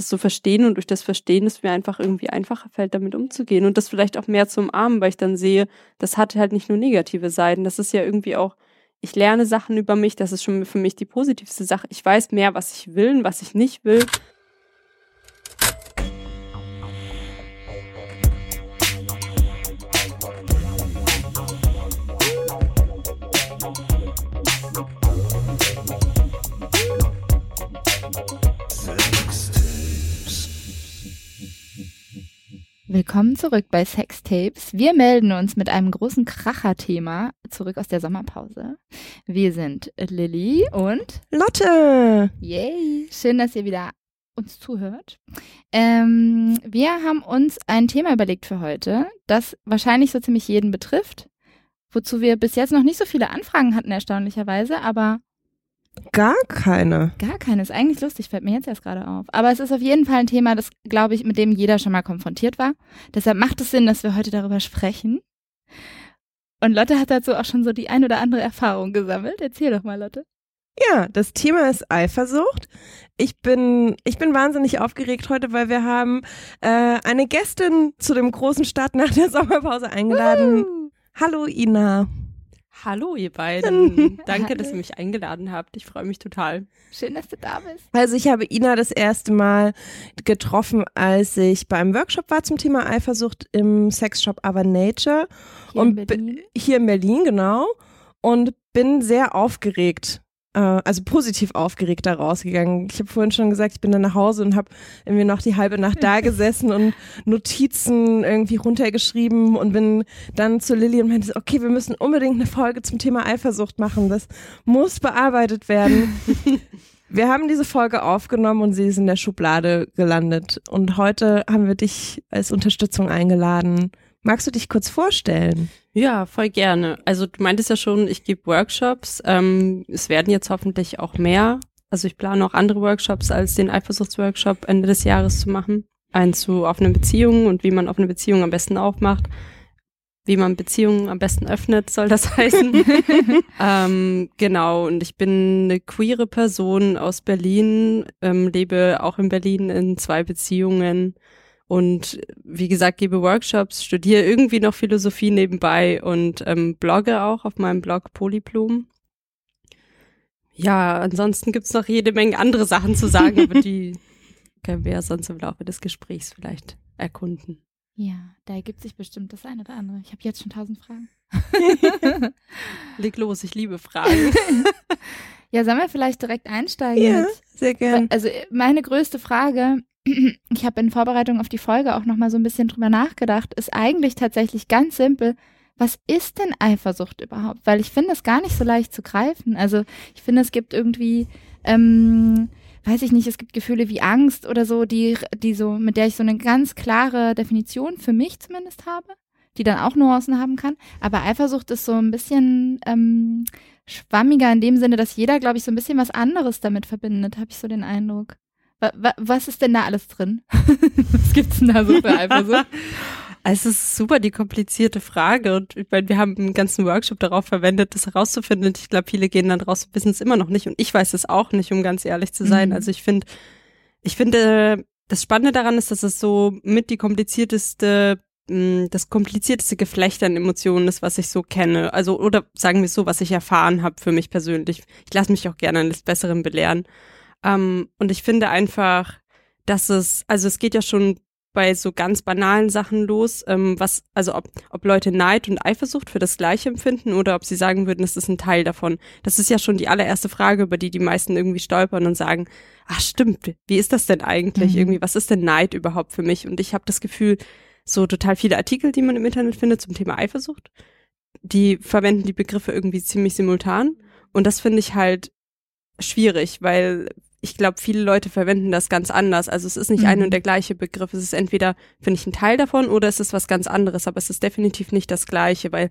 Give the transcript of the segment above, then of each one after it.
das so verstehen und durch das Verstehen es mir einfach irgendwie einfacher fällt, damit umzugehen und das vielleicht auch mehr zu umarmen, weil ich dann sehe, das hat halt nicht nur negative Seiten, das ist ja irgendwie auch, ich lerne Sachen über mich, das ist schon für mich die positivste Sache. Ich weiß mehr, was ich will und was ich nicht will. Willkommen zurück bei Sextapes. Wir melden uns mit einem großen Kracher-Thema zurück aus der Sommerpause. Wir sind Lilly und Lotte. Yay! Schön, dass ihr wieder uns zuhört. Ähm, wir haben uns ein Thema überlegt für heute, das wahrscheinlich so ziemlich jeden betrifft, wozu wir bis jetzt noch nicht so viele Anfragen hatten, erstaunlicherweise, aber Gar keine. Gar keine. Ist eigentlich lustig, fällt mir jetzt erst gerade auf. Aber es ist auf jeden Fall ein Thema, das, glaube ich, mit dem jeder schon mal konfrontiert war. Deshalb macht es Sinn, dass wir heute darüber sprechen. Und Lotte hat dazu auch schon so die ein oder andere Erfahrung gesammelt. Erzähl doch mal, Lotte. Ja, das Thema ist Eifersucht. Ich bin, ich bin wahnsinnig aufgeregt heute, weil wir haben äh, eine Gästin zu dem großen Start nach der Sommerpause eingeladen. Uh. Hallo Ina. Hallo, ihr beiden. Danke, dass ihr mich eingeladen habt. Ich freue mich total. Schön, dass du da bist. Also ich habe Ina das erste Mal getroffen, als ich beim Workshop war zum Thema Eifersucht im Sexshop Our Nature. Hier und in Berlin? Hier in Berlin, genau. Und bin sehr aufgeregt also positiv aufgeregt da rausgegangen. Ich habe vorhin schon gesagt, ich bin dann nach Hause und habe irgendwie noch die halbe Nacht da gesessen und Notizen irgendwie runtergeschrieben und bin dann zu Lilly und meinte, okay, wir müssen unbedingt eine Folge zum Thema Eifersucht machen. Das muss bearbeitet werden. Wir haben diese Folge aufgenommen und sie ist in der Schublade gelandet. Und heute haben wir dich als Unterstützung eingeladen. Magst du dich kurz vorstellen? Ja, voll gerne. Also du meintest ja schon, ich gebe Workshops. Ähm, es werden jetzt hoffentlich auch mehr. Also ich plane auch andere Workshops als den Eifersuchtsworkshop Ende des Jahres zu machen. Einen zu offenen Beziehungen und wie man offene Beziehungen am besten aufmacht. Wie man Beziehungen am besten öffnet, soll das heißen. ähm, genau, und ich bin eine queere Person aus Berlin, ähm, lebe auch in Berlin in zwei Beziehungen und wie gesagt, gebe Workshops, studiere irgendwie noch Philosophie nebenbei und ähm, blogge auch auf meinem Blog Polyplum. Ja, ansonsten gibt's noch jede Menge andere Sachen zu sagen, aber die können wir ja sonst im Laufe des Gesprächs vielleicht erkunden. Ja, da ergibt sich bestimmt das eine oder andere. Ich habe jetzt schon tausend Fragen. Leg los, ich liebe Fragen. ja, sollen wir vielleicht direkt einsteigen? Ja, sehr gern. Also meine größte Frage ich habe in Vorbereitung auf die Folge auch noch mal so ein bisschen drüber nachgedacht, ist eigentlich tatsächlich ganz simpel. Was ist denn Eifersucht überhaupt? Weil ich finde es gar nicht so leicht zu greifen. Also ich finde, es gibt irgendwie, ähm, weiß ich nicht, es gibt Gefühle wie Angst oder so, die, die so, mit der ich so eine ganz klare Definition für mich zumindest habe, die dann auch Nuancen haben kann. Aber Eifersucht ist so ein bisschen ähm, schwammiger in dem Sinne, dass jeder, glaube ich, so ein bisschen was anderes damit verbindet, habe ich so den Eindruck. Was ist denn da alles drin? Was gibt's denn da so für Eifersucht? Es ist super die komplizierte Frage und ich meine, wir haben einen ganzen Workshop darauf verwendet, das herauszufinden. Und ich glaube, viele gehen dann raus und wissen es immer noch nicht und ich weiß es auch nicht, um ganz ehrlich zu sein. Mhm. Also ich finde, ich finde, das Spannende daran ist, dass es so mit die komplizierteste das komplizierteste Geflecht an Emotionen ist, was ich so kenne. Also, oder sagen wir so, was ich erfahren habe für mich persönlich. Ich lasse mich auch gerne eines Besseren belehren. Ähm, und ich finde einfach, dass es, also es geht ja schon bei so ganz banalen Sachen los, ähm, was, also ob, ob Leute Neid und Eifersucht für das Gleiche empfinden oder ob sie sagen würden, es ist ein Teil davon. Das ist ja schon die allererste Frage, über die die meisten irgendwie stolpern und sagen, ach stimmt, wie ist das denn eigentlich? Mhm. Irgendwie, was ist denn Neid überhaupt für mich? Und ich habe das Gefühl, so total viele Artikel, die man im Internet findet zum Thema Eifersucht, die verwenden die Begriffe irgendwie ziemlich simultan. Und das finde ich halt schwierig, weil ich glaube, viele Leute verwenden das ganz anders. Also es ist nicht mhm. ein und mhm. der gleiche Begriff. Es ist entweder, finde ich, ein Teil davon oder es ist was ganz anderes, aber es ist definitiv nicht das gleiche, weil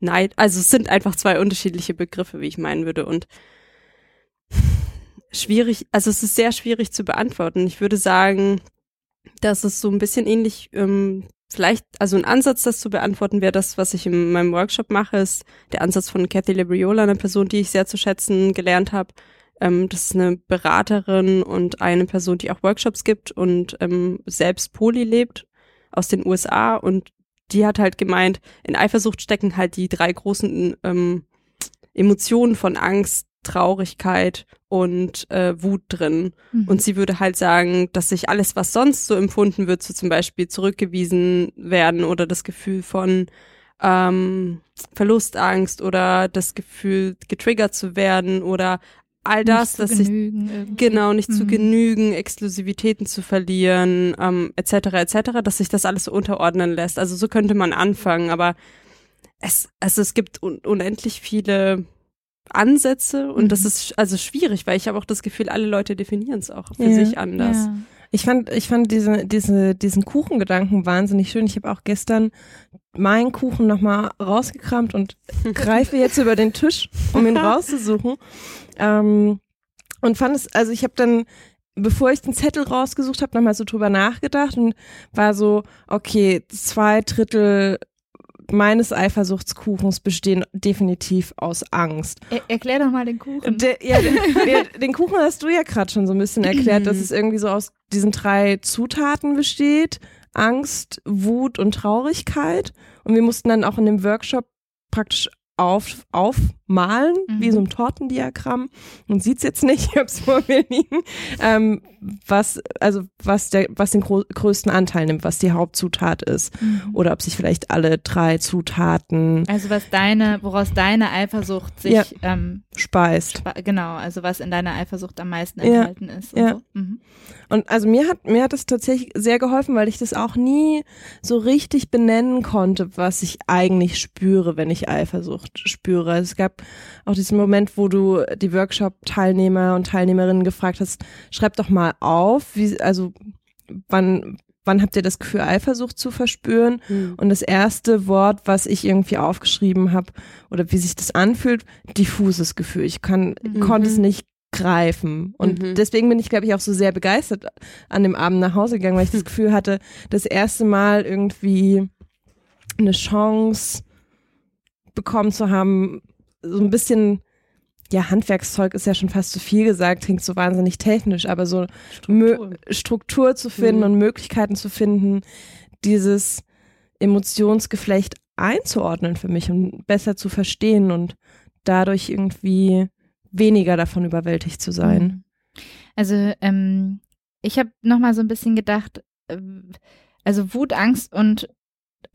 Neid, also es sind einfach zwei unterschiedliche Begriffe, wie ich meinen würde. Und schwierig, also es ist sehr schwierig zu beantworten. Ich würde sagen, dass es so ein bisschen ähnlich, ähm, vielleicht, also ein Ansatz, das zu beantworten, wäre das, was ich in meinem Workshop mache, ist der Ansatz von Cathy Libriola, einer Person, die ich sehr zu schätzen gelernt habe. Ähm, das ist eine Beraterin und eine Person, die auch Workshops gibt und ähm, selbst Poly lebt aus den USA und die hat halt gemeint, in Eifersucht stecken halt die drei großen ähm, Emotionen von Angst, Traurigkeit und äh, Wut drin. Mhm. Und sie würde halt sagen, dass sich alles, was sonst so empfunden wird, so zum Beispiel zurückgewiesen werden oder das Gefühl von ähm, Verlustangst oder das Gefühl, getriggert zu werden oder all das, dass sich genau nicht mhm. zu genügen, Exklusivitäten zu verlieren, ähm, etc. etc., dass sich das alles so unterordnen lässt. Also so könnte man anfangen, aber es, also es gibt un unendlich viele Ansätze und mhm. das ist also schwierig, weil ich habe auch das Gefühl, alle Leute definieren es auch für ja. sich anders. Ja. Ich fand, ich fand diese, diese, diesen Kuchengedanken wahnsinnig schön. Ich habe auch gestern meinen Kuchen nochmal rausgekramt und greife jetzt über den Tisch, um ihn rauszusuchen. Ähm, und fand es, also ich habe dann, bevor ich den Zettel rausgesucht habe, nochmal so drüber nachgedacht und war so, okay, zwei Drittel meines Eifersuchtskuchens bestehen definitiv aus Angst. Er, erklär doch mal den Kuchen. De, ja, den, den, den, Kuchen hast du ja gerade schon so ein bisschen erklärt, dass es irgendwie so aus diesen drei Zutaten besteht. Angst, Wut und Traurigkeit. Und wir mussten dann auch in dem Workshop praktisch auf, aufmalen, mhm. wie so ein Tortendiagramm. Man sieht es jetzt nicht, ich habe es vor mir liegen. Ähm, was, also was, der, was den größten Anteil nimmt, was die Hauptzutat ist. Mhm. Oder ob sich vielleicht alle drei Zutaten. Also was deine, woraus deine Eifersucht sich ja, ähm, speist. Spe genau, also was in deiner Eifersucht am meisten enthalten ja, ist. Ja. so. mhm. Und also mir hat, mir hat es tatsächlich sehr geholfen, weil ich das auch nie so richtig benennen konnte, was ich eigentlich spüre, wenn ich Eifersucht spüre. Es gab auch diesen Moment, wo du die Workshop-Teilnehmer und Teilnehmerinnen gefragt hast, schreib doch mal auf, wie, also wann, wann habt ihr das Gefühl, Eifersucht zu verspüren? Mhm. Und das erste Wort, was ich irgendwie aufgeschrieben habe oder wie sich das anfühlt, diffuses Gefühl. Ich kann, mhm. konnte es nicht greifen. Und mhm. deswegen bin ich, glaube ich, auch so sehr begeistert an dem Abend nach Hause gegangen, weil ich das Gefühl hatte, das erste Mal irgendwie eine Chance bekommen zu haben, so ein bisschen ja, Handwerkszeug ist ja schon fast zu viel gesagt, klingt so wahnsinnig technisch, aber so Struktur, Struktur zu finden mhm. und Möglichkeiten zu finden, dieses Emotionsgeflecht einzuordnen für mich und besser zu verstehen und dadurch irgendwie weniger davon überwältigt zu sein. Mhm. Also ähm, ich habe noch mal so ein bisschen gedacht, äh, also Wut, Angst und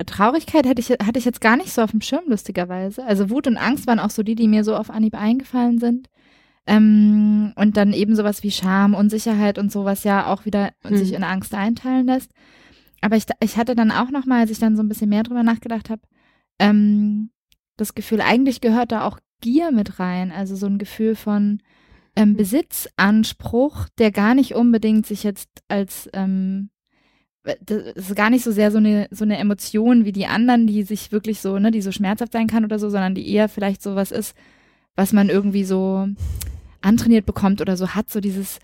Traurigkeit hätte ich, hatte ich jetzt gar nicht so auf dem Schirm, lustigerweise. Also Wut und Angst waren auch so die, die mir so auf Anhieb eingefallen sind. Ähm, und dann eben sowas wie Scham, Unsicherheit und sowas ja auch wieder hm. sich in Angst einteilen lässt. Aber ich, ich hatte dann auch noch mal, als ich dann so ein bisschen mehr drüber nachgedacht habe, ähm, das Gefühl, eigentlich gehört da auch Gier mit rein. Also so ein Gefühl von ähm, hm. Besitzanspruch, der gar nicht unbedingt sich jetzt als ähm, das ist gar nicht so sehr so eine, so eine Emotion wie die anderen, die sich wirklich so, ne, die so schmerzhaft sein kann oder so, sondern die eher vielleicht so was ist, was man irgendwie so antrainiert bekommt oder so hat, so dieses,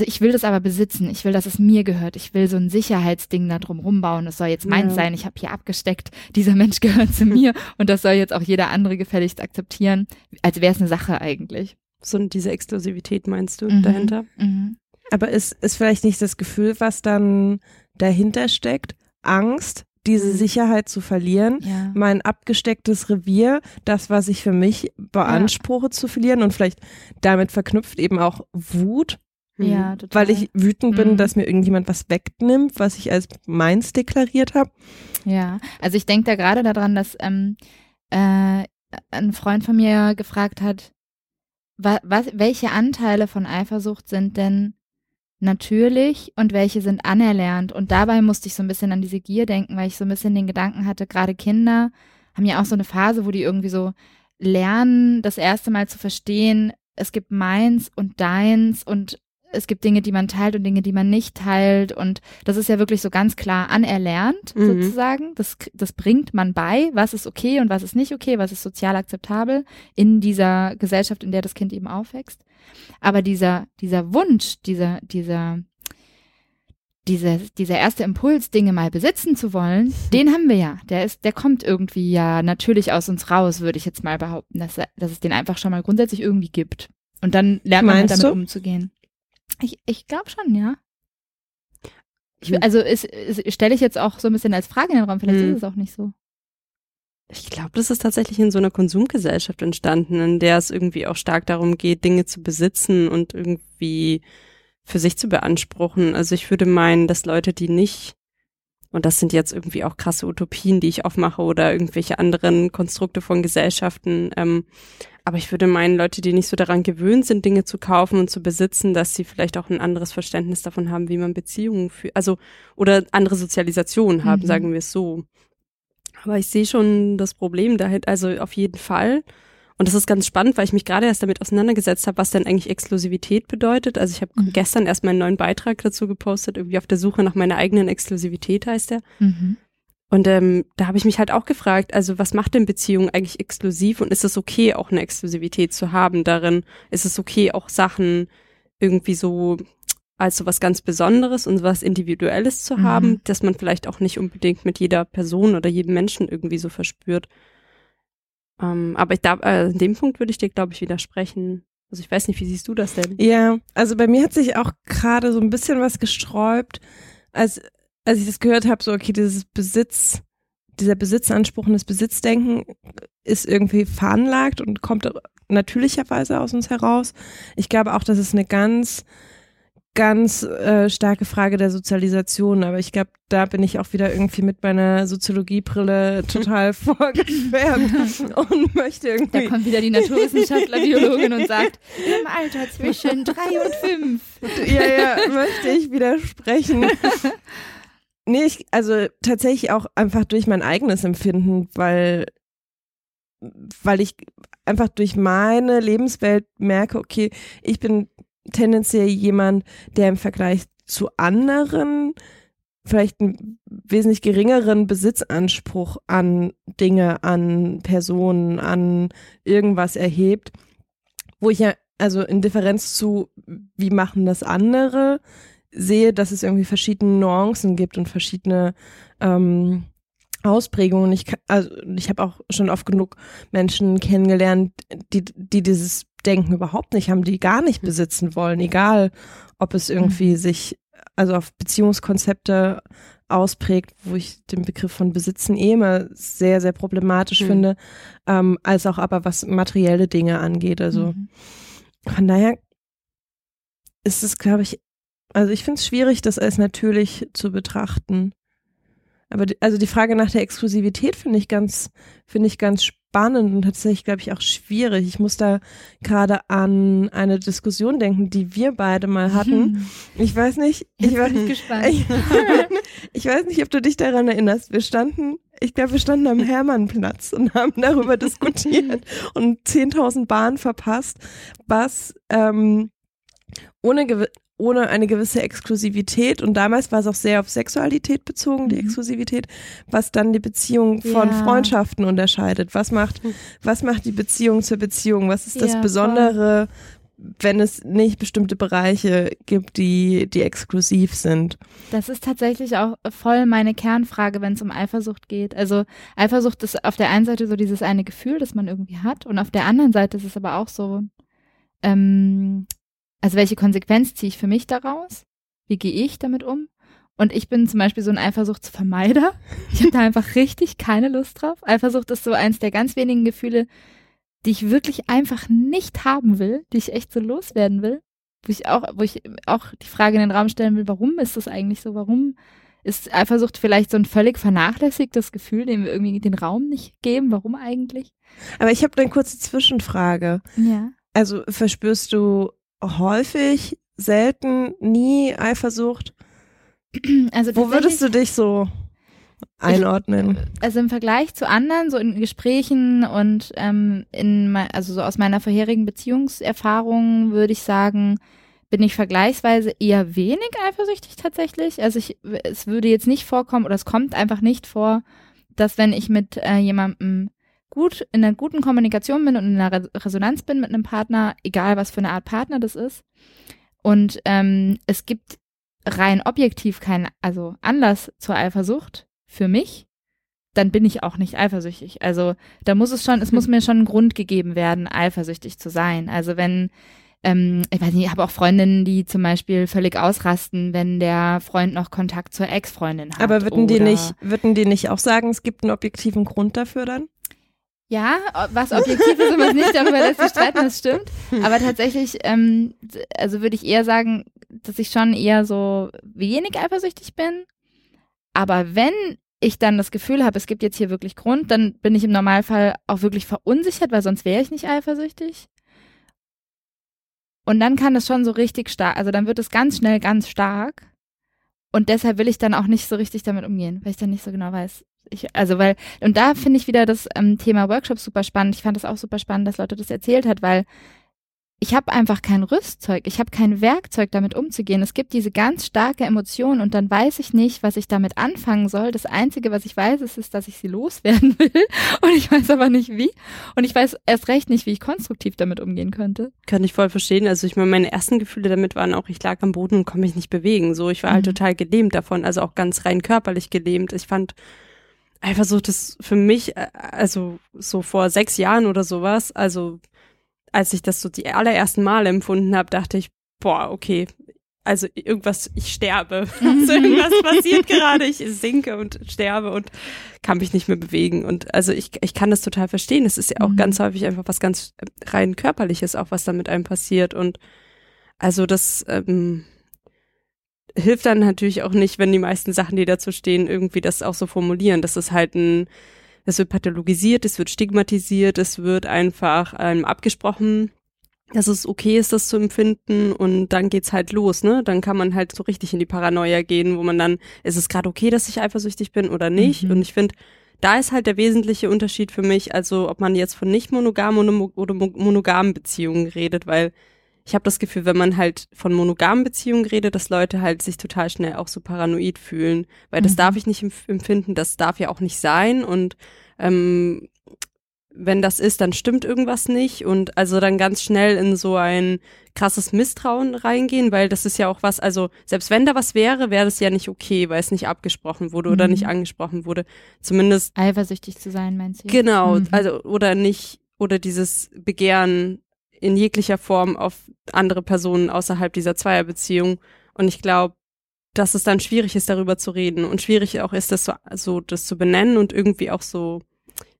ich will das aber besitzen, ich will, dass es mir gehört, ich will so ein Sicherheitsding da drum rumbauen, es soll jetzt meins ja. sein, ich habe hier abgesteckt, dieser Mensch gehört zu mir und das soll jetzt auch jeder andere gefälligst akzeptieren, als wäre es eine Sache eigentlich. So diese Exklusivität meinst du mhm. dahinter? Mhm. Aber ist, ist vielleicht nicht das Gefühl, was dann dahinter steckt, Angst, diese mhm. Sicherheit zu verlieren, ja. mein abgestecktes Revier, das, was ich für mich beanspruche ja. zu verlieren und vielleicht damit verknüpft eben auch Wut. Ja, total. Weil ich wütend bin, mhm. dass mir irgendjemand was wegnimmt, was ich als meins deklariert habe. Ja, also ich denke da gerade daran, dass ähm, äh, ein Freund von mir gefragt hat, wa was, welche Anteile von Eifersucht sind denn natürlich und welche sind anerlernt. Und dabei musste ich so ein bisschen an diese Gier denken, weil ich so ein bisschen den Gedanken hatte, gerade Kinder haben ja auch so eine Phase, wo die irgendwie so lernen, das erste Mal zu verstehen, es gibt meins und deins und es gibt Dinge, die man teilt und Dinge, die man nicht teilt. Und das ist ja wirklich so ganz klar anerlernt, mhm. sozusagen. Das, das bringt man bei, was ist okay und was ist nicht okay, was ist sozial akzeptabel in dieser Gesellschaft, in der das Kind eben aufwächst. Aber dieser, dieser Wunsch, dieser, dieser, dieser, dieser erste Impuls, Dinge mal besitzen zu wollen, den haben wir ja. Der ist, der kommt irgendwie ja natürlich aus uns raus, würde ich jetzt mal behaupten, dass, dass es den einfach schon mal grundsätzlich irgendwie gibt. Und dann lernt man halt damit du? umzugehen. Ich, ich glaube schon, ja. Ich, Hm. also stelle ich jetzt auch so ein bisschen als Frage in den Raum, vielleicht Hm. ist es auch nicht so. Ich glaube, das ist tatsächlich in so einer Konsumgesellschaft entstanden, in der es irgendwie auch stark darum geht, Dinge zu besitzen und irgendwie für sich zu beanspruchen. Also ich würde meinen, dass Leute, die nicht, und das sind jetzt irgendwie auch krasse Utopien, die ich aufmache oder irgendwelche anderen Konstrukte von Gesellschaften, ähm, aber ich würde meinen, Leute, die nicht so daran gewöhnt sind, Dinge zu kaufen und zu besitzen, dass sie vielleicht auch ein anderes Verständnis davon haben, wie man Beziehungen führt, also oder andere Sozialisation haben, Mhm. sagen wir es so. Aber ich sehe schon das Problem dahinter, also auf jeden Fall. Und das ist ganz spannend, weil ich mich gerade erst damit auseinandergesetzt habe, was denn eigentlich Exklusivität bedeutet. Also ich habe Mhm. gestern erst meinen neuen Beitrag dazu gepostet, irgendwie auf der Suche nach meiner eigenen Exklusivität heißt der. Mhm. Und ähm, da habe ich mich halt auch gefragt, also was macht denn Beziehung eigentlich exklusiv und ist es okay, auch eine Exklusivität zu haben darin? Ist es okay, auch Sachen irgendwie so als so was ganz Besonderes und was Individuelles zu Mhm. haben, dass man vielleicht auch nicht unbedingt mit jeder Person oder jedem Menschen irgendwie so verspürt. Ähm, aber ich da, äh, in dem Punkt würde ich dir, glaube ich, widersprechen. Also ich weiß nicht, wie siehst du das denn? Ja, also bei mir hat sich auch gerade so ein bisschen was gesträubt, als, als ich das gehört habe, so okay, dieses Besitz, dieser Besitzanspruch und das Besitzdenken ist irgendwie veranlagt und kommt natürlicherweise aus uns heraus. Ich glaube auch, das ist eine ganz, ganz äh, starke Frage der Sozialisation, aber ich glaube, da bin ich auch wieder irgendwie mit meiner Soziologiebrille total vorgeschwärmt und möchte Da irgendwie kommt wieder die Naturwissenschaftler, Biologin und sagt, im Alter zwischen drei und fünf. ja, ja, möchte ich widersprechen. Nee, ich, also tatsächlich auch einfach durch mein eigenes Empfinden, weil, weil ich einfach durch meine Lebenswelt merke, okay, ich bin tendenziell jemand, der im Vergleich zu anderen vielleicht einen wesentlich geringeren Besitzanspruch an Dinge, an Personen, an irgendwas erhebt, wo ich ja also in Differenz zu, wie machen das andere, sehe, dass es irgendwie verschiedene Nuancen gibt und verschiedene ähm, Ausprägungen. Ich, kann- also ich habe auch schon oft genug Menschen kennengelernt, die, die dieses Denken überhaupt nicht haben, die gar nicht besitzen wollen, egal ob es irgendwie sich also auf Beziehungskonzepte ausprägt, wo ich den Begriff von Besitzen eh immer sehr, sehr problematisch Hm. finde, ähm, als auch aber was materielle Dinge angeht. Also Mhm. von daher ist es, glaube ich, also ich finde es schwierig, das als natürlich zu betrachten. Aber die, also die Frage nach der Exklusivität finde ich ganz, finde ich ganz spannend und tatsächlich, glaube ich, auch schwierig. Ich muss da gerade an eine Diskussion denken, die wir beide mal hatten. Hm. Ich weiß nicht, ich bin ich gespannt. ich, ich weiß nicht, ob du dich daran erinnerst. Wir standen, ich glaube, wir standen am Hermannplatz und haben darüber diskutiert und 10.000 Bahnen verpasst, was ähm, ohne, ohne eine gewisse Exklusivität und damals war es auch sehr auf Sexualität bezogen, die Mhm. Exklusivität, was dann die Beziehung von Ja. Freundschaften unterscheidet. Was macht, was macht die Beziehung zur Beziehung? Was ist das Ja, voll. Besondere, wenn es nicht bestimmte Bereiche gibt, die, die exklusiv sind? Das ist tatsächlich auch voll meine Kernfrage, wenn es um Eifersucht geht. Also Eifersucht ist auf der einen Seite so dieses eine Gefühl, das man irgendwie hat, und auf der anderen Seite ist es aber auch so, ähm, also welche Konsequenz ziehe ich für mich daraus? Wie gehe ich damit um? Und ich bin zum Beispiel so ein Eifersuchtsvermeider. Ich habe da einfach richtig keine Lust drauf. Eifersucht ist so eins der ganz wenigen Gefühle, die ich wirklich einfach nicht haben will, die ich echt so loswerden will. Wo ich auch, wo ich auch die Frage in den Raum stellen will, warum ist das eigentlich so? Warum ist Eifersucht vielleicht so ein völlig vernachlässigtes Gefühl, dem wir irgendwie den Raum nicht geben? Warum eigentlich? Aber ich habe eine kurze Zwischenfrage. Ja. Also verspürst du häufig, selten, nie Eifersucht? Also Wo würdest du dich so einordnen? also im Vergleich zu anderen, so in Gesprächen und ähm, in also so aus meiner vorherigen Beziehungserfahrung würde ich sagen, bin ich vergleichsweise eher wenig eifersüchtig tatsächlich. Also ich, es würde jetzt nicht vorkommen oder es kommt einfach nicht vor, dass wenn ich mit äh, jemandem gut in einer guten Kommunikation bin und in einer Re Resonanz bin mit einem Partner, egal was für eine Art Partner das ist, und ähm, es gibt rein objektiv keinen, also Anlass zur Eifersucht für mich, dann bin ich auch nicht eifersüchtig. Also da muss es schon, es muss mir schon ein Grund gegeben werden, eifersüchtig zu sein. Also wenn ähm, ich weiß nicht, ich habe auch Freundinnen, die zum Beispiel völlig ausrasten, wenn der Freund noch Kontakt zur Ex-Freundin hat. Aber würden die nicht, würden die nicht auch sagen, es gibt einen objektiven Grund dafür dann? Ja, was objektiv ist was nicht, darüber lässt sich streiten, das stimmt. Aber tatsächlich, ähm, also würde ich eher sagen, dass ich schon eher so wenig eifersüchtig bin. Aber wenn ich dann das Gefühl habe, es gibt jetzt hier wirklich Grund, dann bin ich im Normalfall auch wirklich verunsichert, weil sonst wäre ich nicht eifersüchtig. Und dann kann es schon so richtig stark, also dann wird es ganz schnell ganz stark. Und deshalb will ich dann auch nicht so richtig damit umgehen, weil ich dann nicht so genau weiß. Ich, also weil, und da finde ich wieder das ähm, Thema Workshops super spannend. Ich fand das auch super spannend, dass Leute das erzählt hat, weil ich habe einfach kein Rüstzeug, ich habe kein Werkzeug, damit umzugehen. Es gibt diese ganz starke Emotion und dann weiß ich nicht, was ich damit anfangen soll. Das Einzige, was ich weiß, ist, ist, dass ich sie loswerden will und ich weiß aber nicht wie. Und ich weiß erst recht nicht, wie ich konstruktiv damit umgehen könnte. Kann ich voll verstehen. Also ich meine, meine ersten Gefühle damit waren auch, ich lag am Boden und konnte mich nicht bewegen. So, ich war halt Mhm. total gelähmt davon, also auch ganz rein körperlich gelähmt. Ich fand einfach so, das für mich, äh, also so vor sechs Jahren oder sowas, also als ich das so die allerersten Male empfunden habe, dachte ich, boah, okay, also irgendwas, ich sterbe. Also irgendwas passiert gerade, ich sinke und sterbe und kann mich nicht mehr bewegen. Und also ich, ich kann das total verstehen. Es ist ja auch Mhm. ganz häufig einfach was ganz äh, rein körperliches, auch was da mit einem passiert. Und also das ähm, hilft dann natürlich auch nicht, wenn die meisten Sachen, die dazu stehen, irgendwie das auch so formulieren. Das ist halt ein, es wird pathologisiert, es wird stigmatisiert, es wird einfach ähm, abgesprochen, dass es okay ist, das zu empfinden und dann geht's halt los, ne? Dann kann man halt so richtig in die Paranoia gehen, wo man dann, ist es gerade okay, dass ich eifersüchtig bin oder nicht? Mhm. Und ich finde, da ist halt der wesentliche Unterschied für mich, also ob man jetzt von nicht monogamen oder, mo- oder mo- monogamen Beziehungen redet, weil ich habe das Gefühl, wenn man halt von monogamen Beziehungen redet, dass Leute halt sich total schnell auch so paranoid fühlen, weil das Mhm. darf ich nicht empf- empfinden, das darf ja auch nicht sein und ähm, wenn das ist, dann stimmt irgendwas nicht und also dann ganz schnell in so ein krasses Misstrauen reingehen, weil das ist ja auch was, also selbst wenn da was wäre, wäre das ja nicht okay, weil es nicht abgesprochen wurde oder Mhm. nicht angesprochen wurde. Zumindest Eifersüchtig zu sein, meinst du? Genau, Mhm. also oder nicht, oder dieses Begehren in jeglicher Form auf andere Personen außerhalb dieser Zweierbeziehung. Und ich glaube, dass es dann schwierig ist, darüber zu reden und schwierig auch ist, das so, so das zu benennen und irgendwie auch so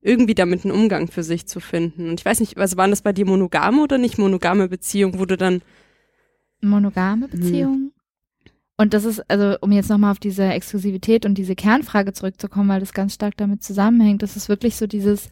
irgendwie damit einen Umgang für sich zu finden. Und ich weiß nicht, also waren das bei dir monogame oder nicht monogame Beziehungen, wo du dann monogame Beziehungen. Und das ist, also um jetzt nochmal auf diese Exklusivität und diese Kernfrage zurückzukommen, weil das ganz stark damit zusammenhängt, das ist wirklich so dieses,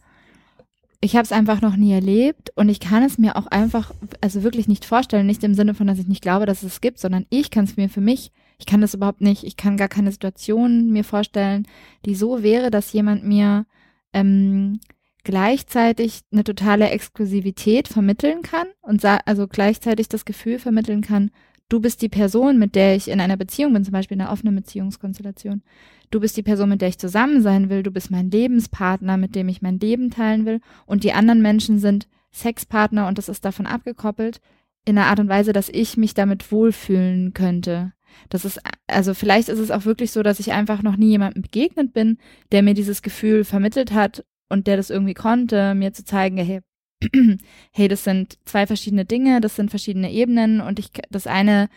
ich habe es einfach noch nie erlebt und ich kann es mir auch einfach, also wirklich nicht vorstellen, nicht im Sinne von, dass ich nicht glaube, dass es es gibt, sondern ich kann es mir für mich, ich kann das überhaupt nicht, ich kann gar keine Situation mir vorstellen, die so wäre, dass jemand mir ähm, gleichzeitig eine totale Exklusivität vermitteln kann und also gleichzeitig das Gefühl vermitteln kann, du bist die Person, mit der ich in einer Beziehung bin, zum Beispiel in einer offenen Beziehungskonstellation. Du bist die Person, mit der ich zusammen sein will. Du bist mein Lebenspartner, mit dem ich mein Leben teilen will. Und die anderen Menschen sind Sexpartner und das ist davon abgekoppelt in einer Art und Weise, dass ich mich damit wohlfühlen könnte. Das ist, also vielleicht ist es auch wirklich so, dass ich einfach noch nie jemandem begegnet bin, der mir dieses Gefühl vermittelt hat und der das irgendwie konnte, mir zu zeigen, hey, hey, das sind zwei verschiedene Dinge, das sind verschiedene Ebenen und ich, das eine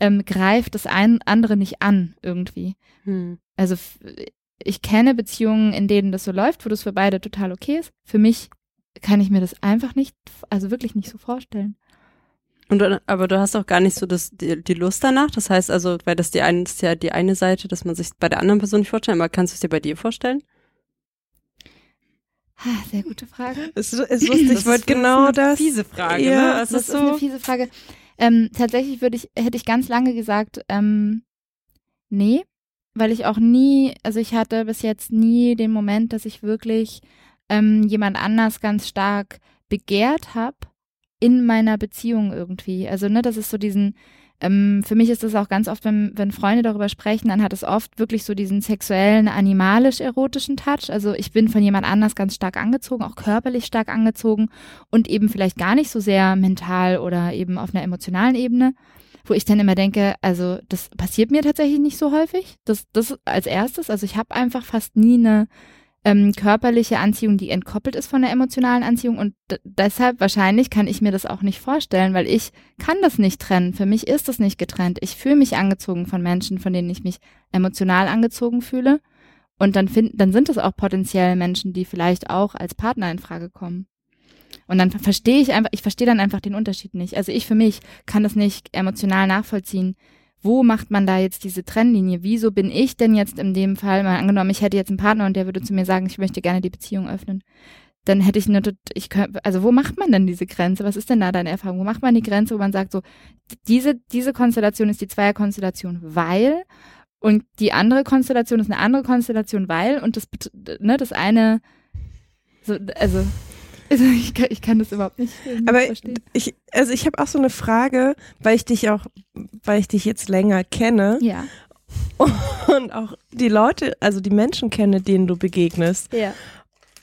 ähm, greift das ein, andere nicht an irgendwie. hm, Also ich kenne Beziehungen, in denen das so läuft, wo das für beide total okay ist. Für mich kann ich mir das einfach nicht, also wirklich nicht so vorstellen. Und aber du hast auch gar nicht so das, die, die Lust danach. Das heißt also, weil das die eine ist ja die eine Seite, dass man sich bei der anderen Person nicht vorstellen, aber kannst du es dir bei dir vorstellen? Sehr gute Frage. Es ist, ist lustig, ich wollte genau das. Fiese Frage, Ja, ne? Es Das ist ist eine so. fiese Frage. Ähm, tatsächlich würde ich, hätte ich ganz lange gesagt, ähm, nee, weil ich auch nie, also ich hatte bis jetzt nie den Moment, dass ich wirklich ähm, jemand anders ganz stark begehrt habe in meiner Beziehung irgendwie. Also, ne, das ist so diesen, ähm, für mich ist das auch ganz oft, wenn, wenn Freunde darüber sprechen, dann hat es oft wirklich so diesen sexuellen, animalisch-erotischen Touch. Also ich bin von jemand anders ganz stark angezogen, auch körperlich stark angezogen und eben vielleicht gar nicht so sehr mental oder eben auf einer emotionalen Ebene, wo ich dann immer denke, also das passiert mir tatsächlich nicht so häufig. Das, das als erstes. Also ich habe einfach fast nie eine ähm, körperliche Anziehung, die entkoppelt ist von der emotionalen Anziehung und deshalb wahrscheinlich kann ich mir das auch nicht vorstellen, weil ich kann das nicht trennen. Für mich ist das nicht getrennt. Ich fühle mich angezogen von Menschen, von denen ich mich emotional angezogen fühle und dann find, dann sind es auch potenziell Menschen, die vielleicht auch als Partner in Frage kommen. Und dann verstehe ich einfach, ich verstehe dann einfach den Unterschied nicht. Also ich für mich kann das nicht emotional nachvollziehen, wo macht man da jetzt diese Trennlinie? Wieso bin ich denn jetzt in dem Fall, mal angenommen, ich hätte jetzt einen Partner und der würde zu mir sagen, ich möchte gerne die Beziehung öffnen. Dann hätte ich nur, ich könnte, also wo macht man denn diese Grenze? Was ist denn da deine Erfahrung? Wo macht man die Grenze, wo man sagt, so, diese, diese Konstellation ist die Zweierkonstellation, weil, und die andere Konstellation ist eine andere Konstellation, weil, und das, ne, das eine, so, also, also ich, kann, ich kann das überhaupt nicht Aber verstehen. ich, also ich habe auch so eine Frage, weil ich dich auch, weil ich dich jetzt länger kenne. Ja. Und auch die Leute, also die Menschen kenne, denen du begegnest. Ja.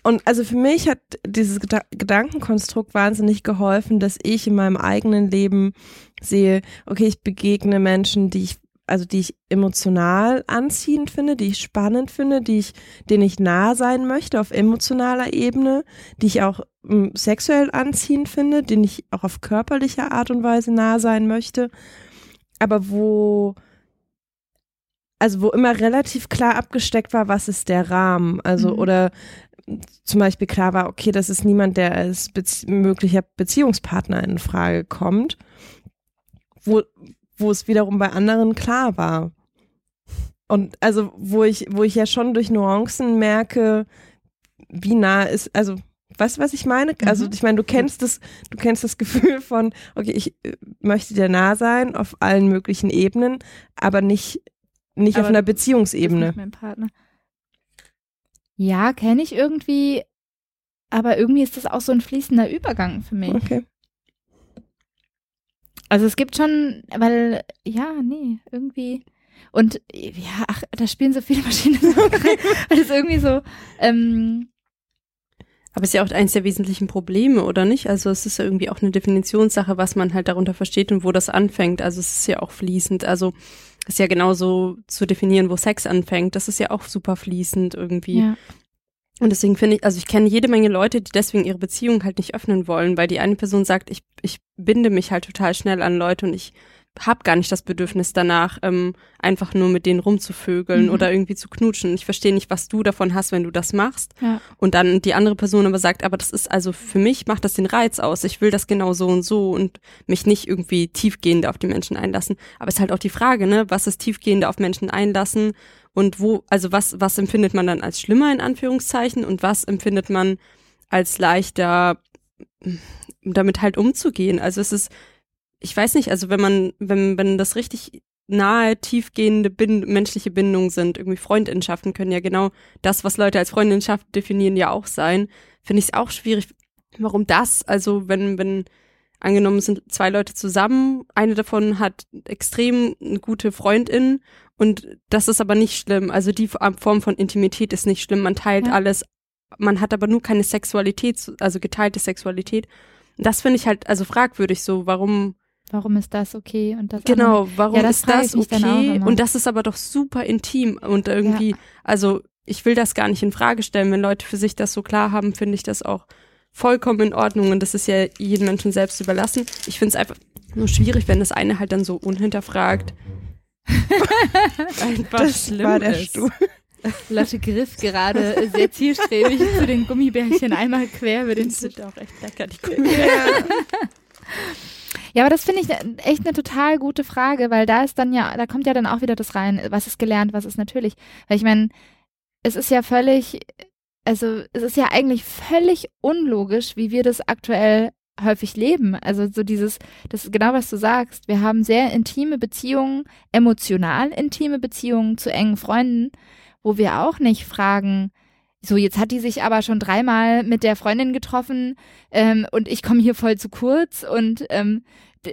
Und also für mich hat dieses Gedankenkonstrukt wahnsinnig geholfen, dass ich in meinem eigenen Leben sehe, okay, ich begegne Menschen, die ich also die ich emotional anziehend finde, die ich spannend finde, die ich, denen ich nah sein möchte auf emotionaler Ebene, die ich auch m, hm, sexuell anziehend finde, denen ich auch auf körperlicher Art und Weise nah sein möchte, aber wo also wo immer relativ klar abgesteckt war, was ist der Rahmen, also mhm. oder zum Beispiel klar war, okay, das ist niemand, der als Bezie möglicher Beziehungspartner in Frage kommt, wo wo es wiederum bei anderen klar war. Und also, wo ich, wo ich ja schon durch Nuancen merke, wie nah ist, also, weißt du, was ich meine? Mhm. Also, ich meine, du kennst das, du kennst das Gefühl von, okay, ich äh, möchte dir nah sein auf allen möglichen Ebenen, aber nicht, nicht aber auf einer Beziehungsebene. Mein Partner. Ja, kenne ich irgendwie, aber irgendwie ist das auch so ein fließender Übergang für mich. Okay. Also es gibt schon, weil, ja, nee, irgendwie. Und ja, ach, da spielen so viele Sachen rein. weil es irgendwie so, ähm, aber es ist ja auch eines der wesentlichen Probleme, oder nicht? Also es ist ja irgendwie auch eine Definitionssache, was man halt darunter versteht und wo das anfängt. Also es ist ja auch fließend. Also es ist ja genauso zu definieren, wo Sex anfängt. Das ist ja auch super fließend irgendwie. Ja. Und deswegen finde ich, also ich kenne jede Menge Leute, die deswegen ihre Beziehung halt nicht öffnen wollen, weil die eine Person sagt, ich, ich binde mich halt total schnell an Leute und ich habe gar nicht das Bedürfnis danach, ähm, einfach nur mit denen rumzuvögeln mhm. oder irgendwie zu knutschen. Ich verstehe nicht, was du davon hast, wenn du das machst. Ja. Und dann die andere Person aber sagt, aber das ist also für mich macht das den Reiz aus. Ich will das genau so und so und mich nicht irgendwie tiefgehender auf die Menschen einlassen. Aber es ist halt auch die Frage, ne, was ist tiefgehender auf Menschen einlassen und wo, also was, was empfindet man dann als schlimmer in Anführungszeichen und was empfindet man als leichter, damit halt umzugehen. Also es ist, ich weiß nicht, also wenn man, wenn, wenn das richtig nahe, tiefgehende Bind menschliche Bindungen sind, irgendwie Freundschaften können ja genau das, was Leute als Freundschaft definieren, ja auch sein, finde ich es auch schwierig. Warum das? Also wenn, wenn angenommen sind zwei Leute zusammen, eine davon hat extrem eine gute Freundin und das ist aber nicht schlimm. Also die Form von Intimität ist nicht schlimm. Man teilt ja. alles. Man hat aber nur keine Sexualität, also geteilte Sexualität. Das finde ich halt also fragwürdig so. Warum? Warum ist das okay und das Genau, andere? warum ja, das ist das okay? Und das ist aber doch super intim und irgendwie, ja. also ich will das gar nicht in Frage stellen. Wenn Leute für sich das so klar haben, finde ich das auch vollkommen in Ordnung und das ist ja jedem Menschen selbst überlassen. Ich finde es einfach nur schwierig, wenn das eine halt dann so unhinterfragt Einfach das schlimm war der ist. Stuhl. Lotte griff gerade sehr zielstrebig zu den Gummibärchen einmal quer über den Tisch. auch echt lecker, die Gummibärchen. Ja, aber das finde ich echt eine total gute Frage, weil da ist dann ja, da kommt ja dann auch wieder das rein, was ist gelernt, was ist natürlich. Weil ich meine, es ist ja völlig, also es ist ja eigentlich völlig unlogisch, wie wir das aktuell häufig leben. Also so dieses, das ist genau was du sagst. Wir haben sehr intime Beziehungen, emotional intime Beziehungen zu engen Freunden, wo wir auch nicht fragen, so jetzt hat die sich aber schon dreimal mit der Freundin getroffen ähm, und ich komme hier voll zu kurz und ähm,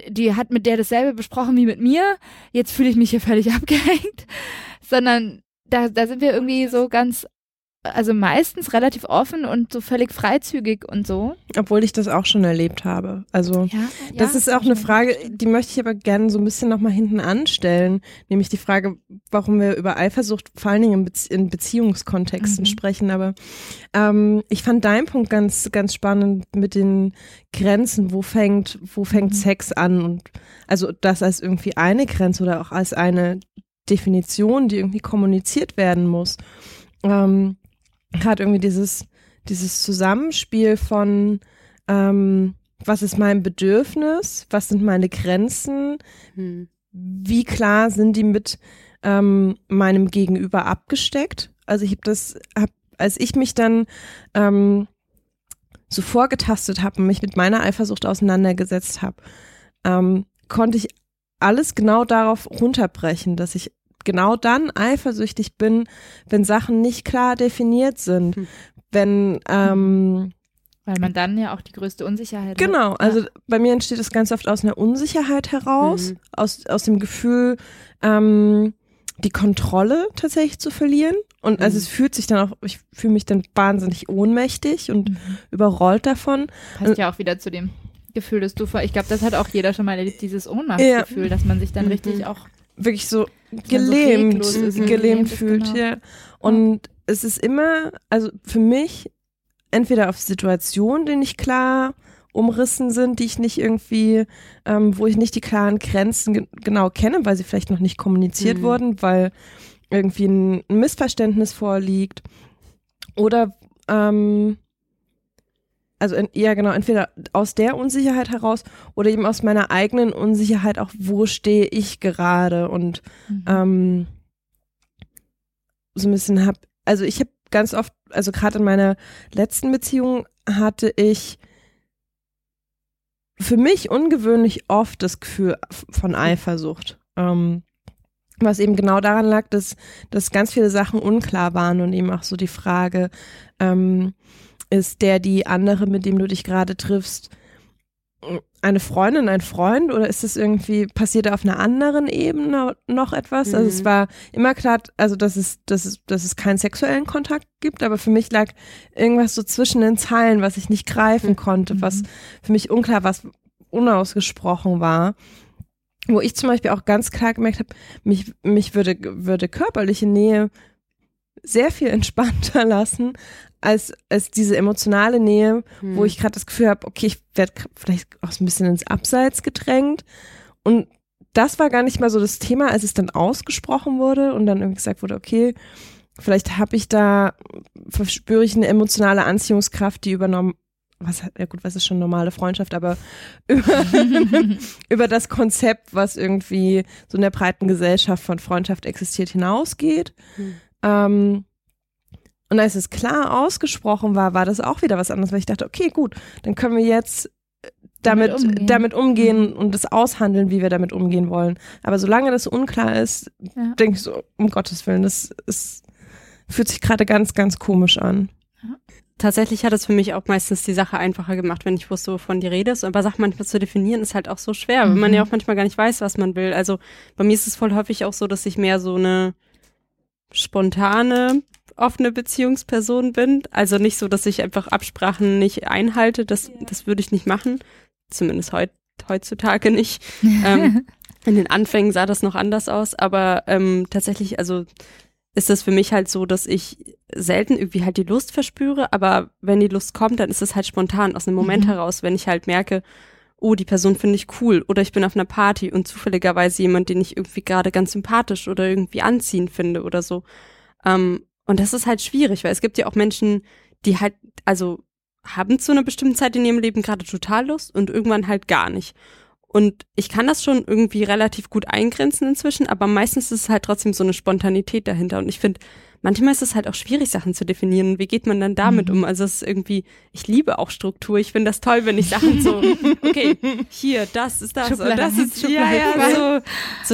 die hat mit der dasselbe besprochen wie mit mir. Jetzt fühle ich mich hier völlig abgehängt, sondern da, da sind wir irgendwie so ganz also meistens relativ offen und so völlig freizügig und so. Obwohl ich das auch schon erlebt habe. Also Ja, das ja, ist auch eine Frage, die möchte ich aber gerne so ein bisschen nochmal hinten anstellen. Nämlich die Frage, warum wir über Eifersucht vor allen Dingen in, Bezie in Beziehungskontexten Mhm. sprechen. Aber ähm, ich fand deinen Punkt ganz, ganz spannend mit den Grenzen. Wo fängt, wo fängt Mhm. Sex an? Und also das als irgendwie eine Grenze oder auch als eine Definition, die irgendwie kommuniziert werden muss. Ähm, Gerade irgendwie dieses, dieses Zusammenspiel von ähm, was ist mein Bedürfnis, was sind meine Grenzen, Hm. wie klar sind die mit ähm, meinem Gegenüber abgesteckt. Also ich habe das, hab, als ich mich dann ähm, so vorgetastet habe und mich mit meiner Eifersucht auseinandergesetzt habe, ähm, konnte ich alles genau darauf runterbrechen, dass ich genau dann eifersüchtig bin, wenn Sachen nicht klar definiert sind. Hm. Wenn ähm, Weil man dann ja auch die größte Unsicherheit hat. Genau, also bei mir entsteht das ganz oft aus einer Unsicherheit heraus, Mhm. aus, aus dem Gefühl, ähm, die Kontrolle tatsächlich zu verlieren. Und also Mhm. es fühlt sich dann auch, ich fühle mich dann wahnsinnig ohnmächtig und Mhm. überrollt davon. Passt ja auch wieder zu dem Gefühl, dass du vor, ich glaube, das hat auch jeder schon mal erlebt, dieses Ohnmachtsgefühl, dass man sich dann Mhm. richtig auch Wirklich so so gelähmt, reglos ist, gelähmt fühlt, genau. ja. Und es ist immer, also für mich, entweder auf Situationen, die nicht klar umrissen sind, die ich nicht irgendwie, ähm, wo ich nicht die klaren Grenzen ge genau kenne, weil sie vielleicht noch nicht kommuniziert Mhm. wurden, weil irgendwie ein, ein Missverständnis vorliegt. Oder ähm, also en- ja genau, entweder aus der Unsicherheit heraus oder eben aus meiner eigenen Unsicherheit auch, wo stehe ich gerade und Mhm. ähm, so ein bisschen hab, also ich habe ganz oft, also gerade in meiner letzten Beziehung hatte ich für mich ungewöhnlich oft das Gefühl von Eifersucht. Ähm, was eben genau daran lag, dass, dass ganz viele Sachen unklar waren und eben auch so die Frage, ähm, ist der die andere, mit dem du dich gerade triffst, eine Freundin, ein Freund oder ist es irgendwie, passiert auf einer anderen Ebene noch etwas? Also es Mhm. war immer klar, also dass es, dass es, dass es keinen sexuellen Kontakt gibt, aber für mich lag irgendwas so zwischen den Zeilen, was ich nicht greifen Mhm. konnte, was für mich unklar, was unausgesprochen war. Wo ich zum Beispiel auch ganz klar gemerkt habe, mich, mich würde, würde körperliche Nähe sehr viel entspannter lassen als, als diese emotionale Nähe, Hm. wo ich gerade das Gefühl habe, okay, ich werde vielleicht auch so ein bisschen ins Abseits gedrängt. Und das war gar nicht mal so das Thema, als es dann ausgesprochen wurde und dann irgendwie gesagt wurde, okay, vielleicht habe ich da, verspüre ich eine emotionale Anziehungskraft, die übernommen, was, ja gut, was ist schon normale Freundschaft, aber über, über das Konzept, was irgendwie so in der breiten Gesellschaft von Freundschaft existiert, hinausgeht. Hm. Ähm, und als es klar ausgesprochen war, war das auch wieder was anderes, weil ich dachte, okay, gut, dann können wir jetzt äh, damit, Damit damit umgehen. umgehen, Mhm. und das aushandeln, wie wir damit umgehen wollen. Aber solange das unklar ist, Ja. denke ich so, um Gottes Willen, das ist, fühlt sich gerade ganz, ganz komisch an. Tatsächlich hat es für mich auch meistens die Sache einfacher gemacht, wenn ich wusste, wovon die Rede ist. Aber Sachen manchmal zu definieren ist halt auch so schwer, weil man Mhm. ja auch manchmal gar nicht weiß, was man will. Also bei mir ist es voll häufig auch so, dass ich mehr so eine spontane, offene Beziehungsperson bin. Also nicht so, dass ich einfach Absprachen nicht einhalte. Das, das würde ich nicht machen. Zumindest heut, heutzutage nicht. ähm, in den Anfängen sah das noch anders aus, aber ähm, tatsächlich, also ist das für mich halt so, dass ich selten irgendwie halt die Lust verspüre, aber wenn die Lust kommt, dann ist es halt spontan aus einem Moment Mhm. heraus, wenn ich halt merke, oh, die Person finde ich cool oder ich bin auf einer Party und zufälligerweise jemand, den ich irgendwie gerade ganz sympathisch oder irgendwie anziehend finde oder so. Ähm, und das ist halt schwierig, weil es gibt ja auch Menschen, die halt, also haben zu einer bestimmten Zeit in ihrem Leben gerade total Lust und irgendwann halt gar nicht. Und ich kann das schon irgendwie relativ gut eingrenzen inzwischen, aber meistens ist es halt trotzdem so eine Spontanität dahinter. Und ich finde, manchmal ist es halt auch schwierig, Sachen zu definieren. Wie geht man dann damit Mhm. um? Also es ist irgendwie, ich liebe auch Struktur. Ich finde das toll, wenn ich Sachen so, okay, hier, das ist das Schubladen, und das ist, ja, Schubladen. ja, so,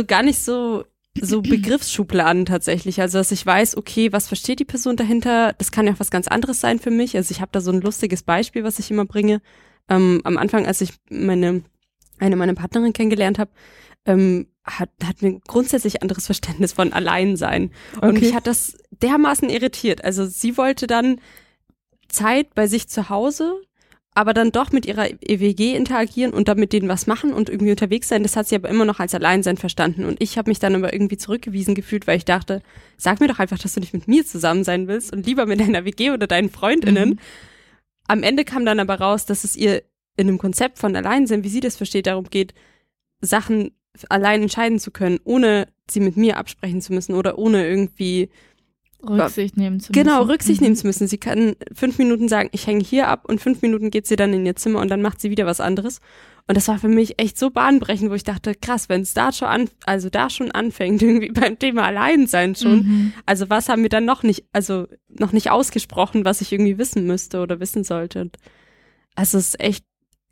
so gar nicht so, so Begriffsschubladen tatsächlich. Also, dass ich weiß, okay, was versteht die Person dahinter? Das kann ja auch was ganz anderes sein für mich. Also, ich habe da so ein lustiges Beispiel, was ich immer bringe. Ähm, am Anfang, als ich meine, eine meiner Partnerin kennengelernt habe, ähm, hat, hat mir grundsätzlich anderes Verständnis von Alleinsein. Und Okay. mich hat das dermaßen irritiert. Also sie wollte dann Zeit bei sich zu Hause, aber dann doch mit ihrer EWG interagieren und dann mit denen was machen und irgendwie unterwegs sein. Das hat sie aber immer noch als Alleinsein verstanden. Und ich habe mich dann aber irgendwie zurückgewiesen gefühlt, weil ich dachte, sag mir doch einfach, dass du nicht mit mir zusammen sein willst und lieber mit deiner WG oder deinen Freundinnen. Mhm. Am Ende kam dann aber raus, dass es ihr in einem Konzept von Alleinsein, wie sie das versteht, darum geht, Sachen allein entscheiden zu können, ohne sie mit mir absprechen zu müssen oder ohne irgendwie Rücksicht nehmen zu genau, müssen. Genau, Rücksicht mhm. nehmen zu müssen. Sie kann fünf Minuten sagen, ich hänge hier ab und fünf Minuten geht sie dann in ihr Zimmer und dann macht sie wieder was anderes. Und das war für mich echt so bahnbrechend, wo ich dachte, krass, wenn es da schon an, also da schon anfängt, irgendwie beim Thema Alleinsein schon. Mhm. Also was haben wir dann noch nicht, also noch nicht ausgesprochen, was ich irgendwie wissen müsste oder wissen sollte. Und also es ist echt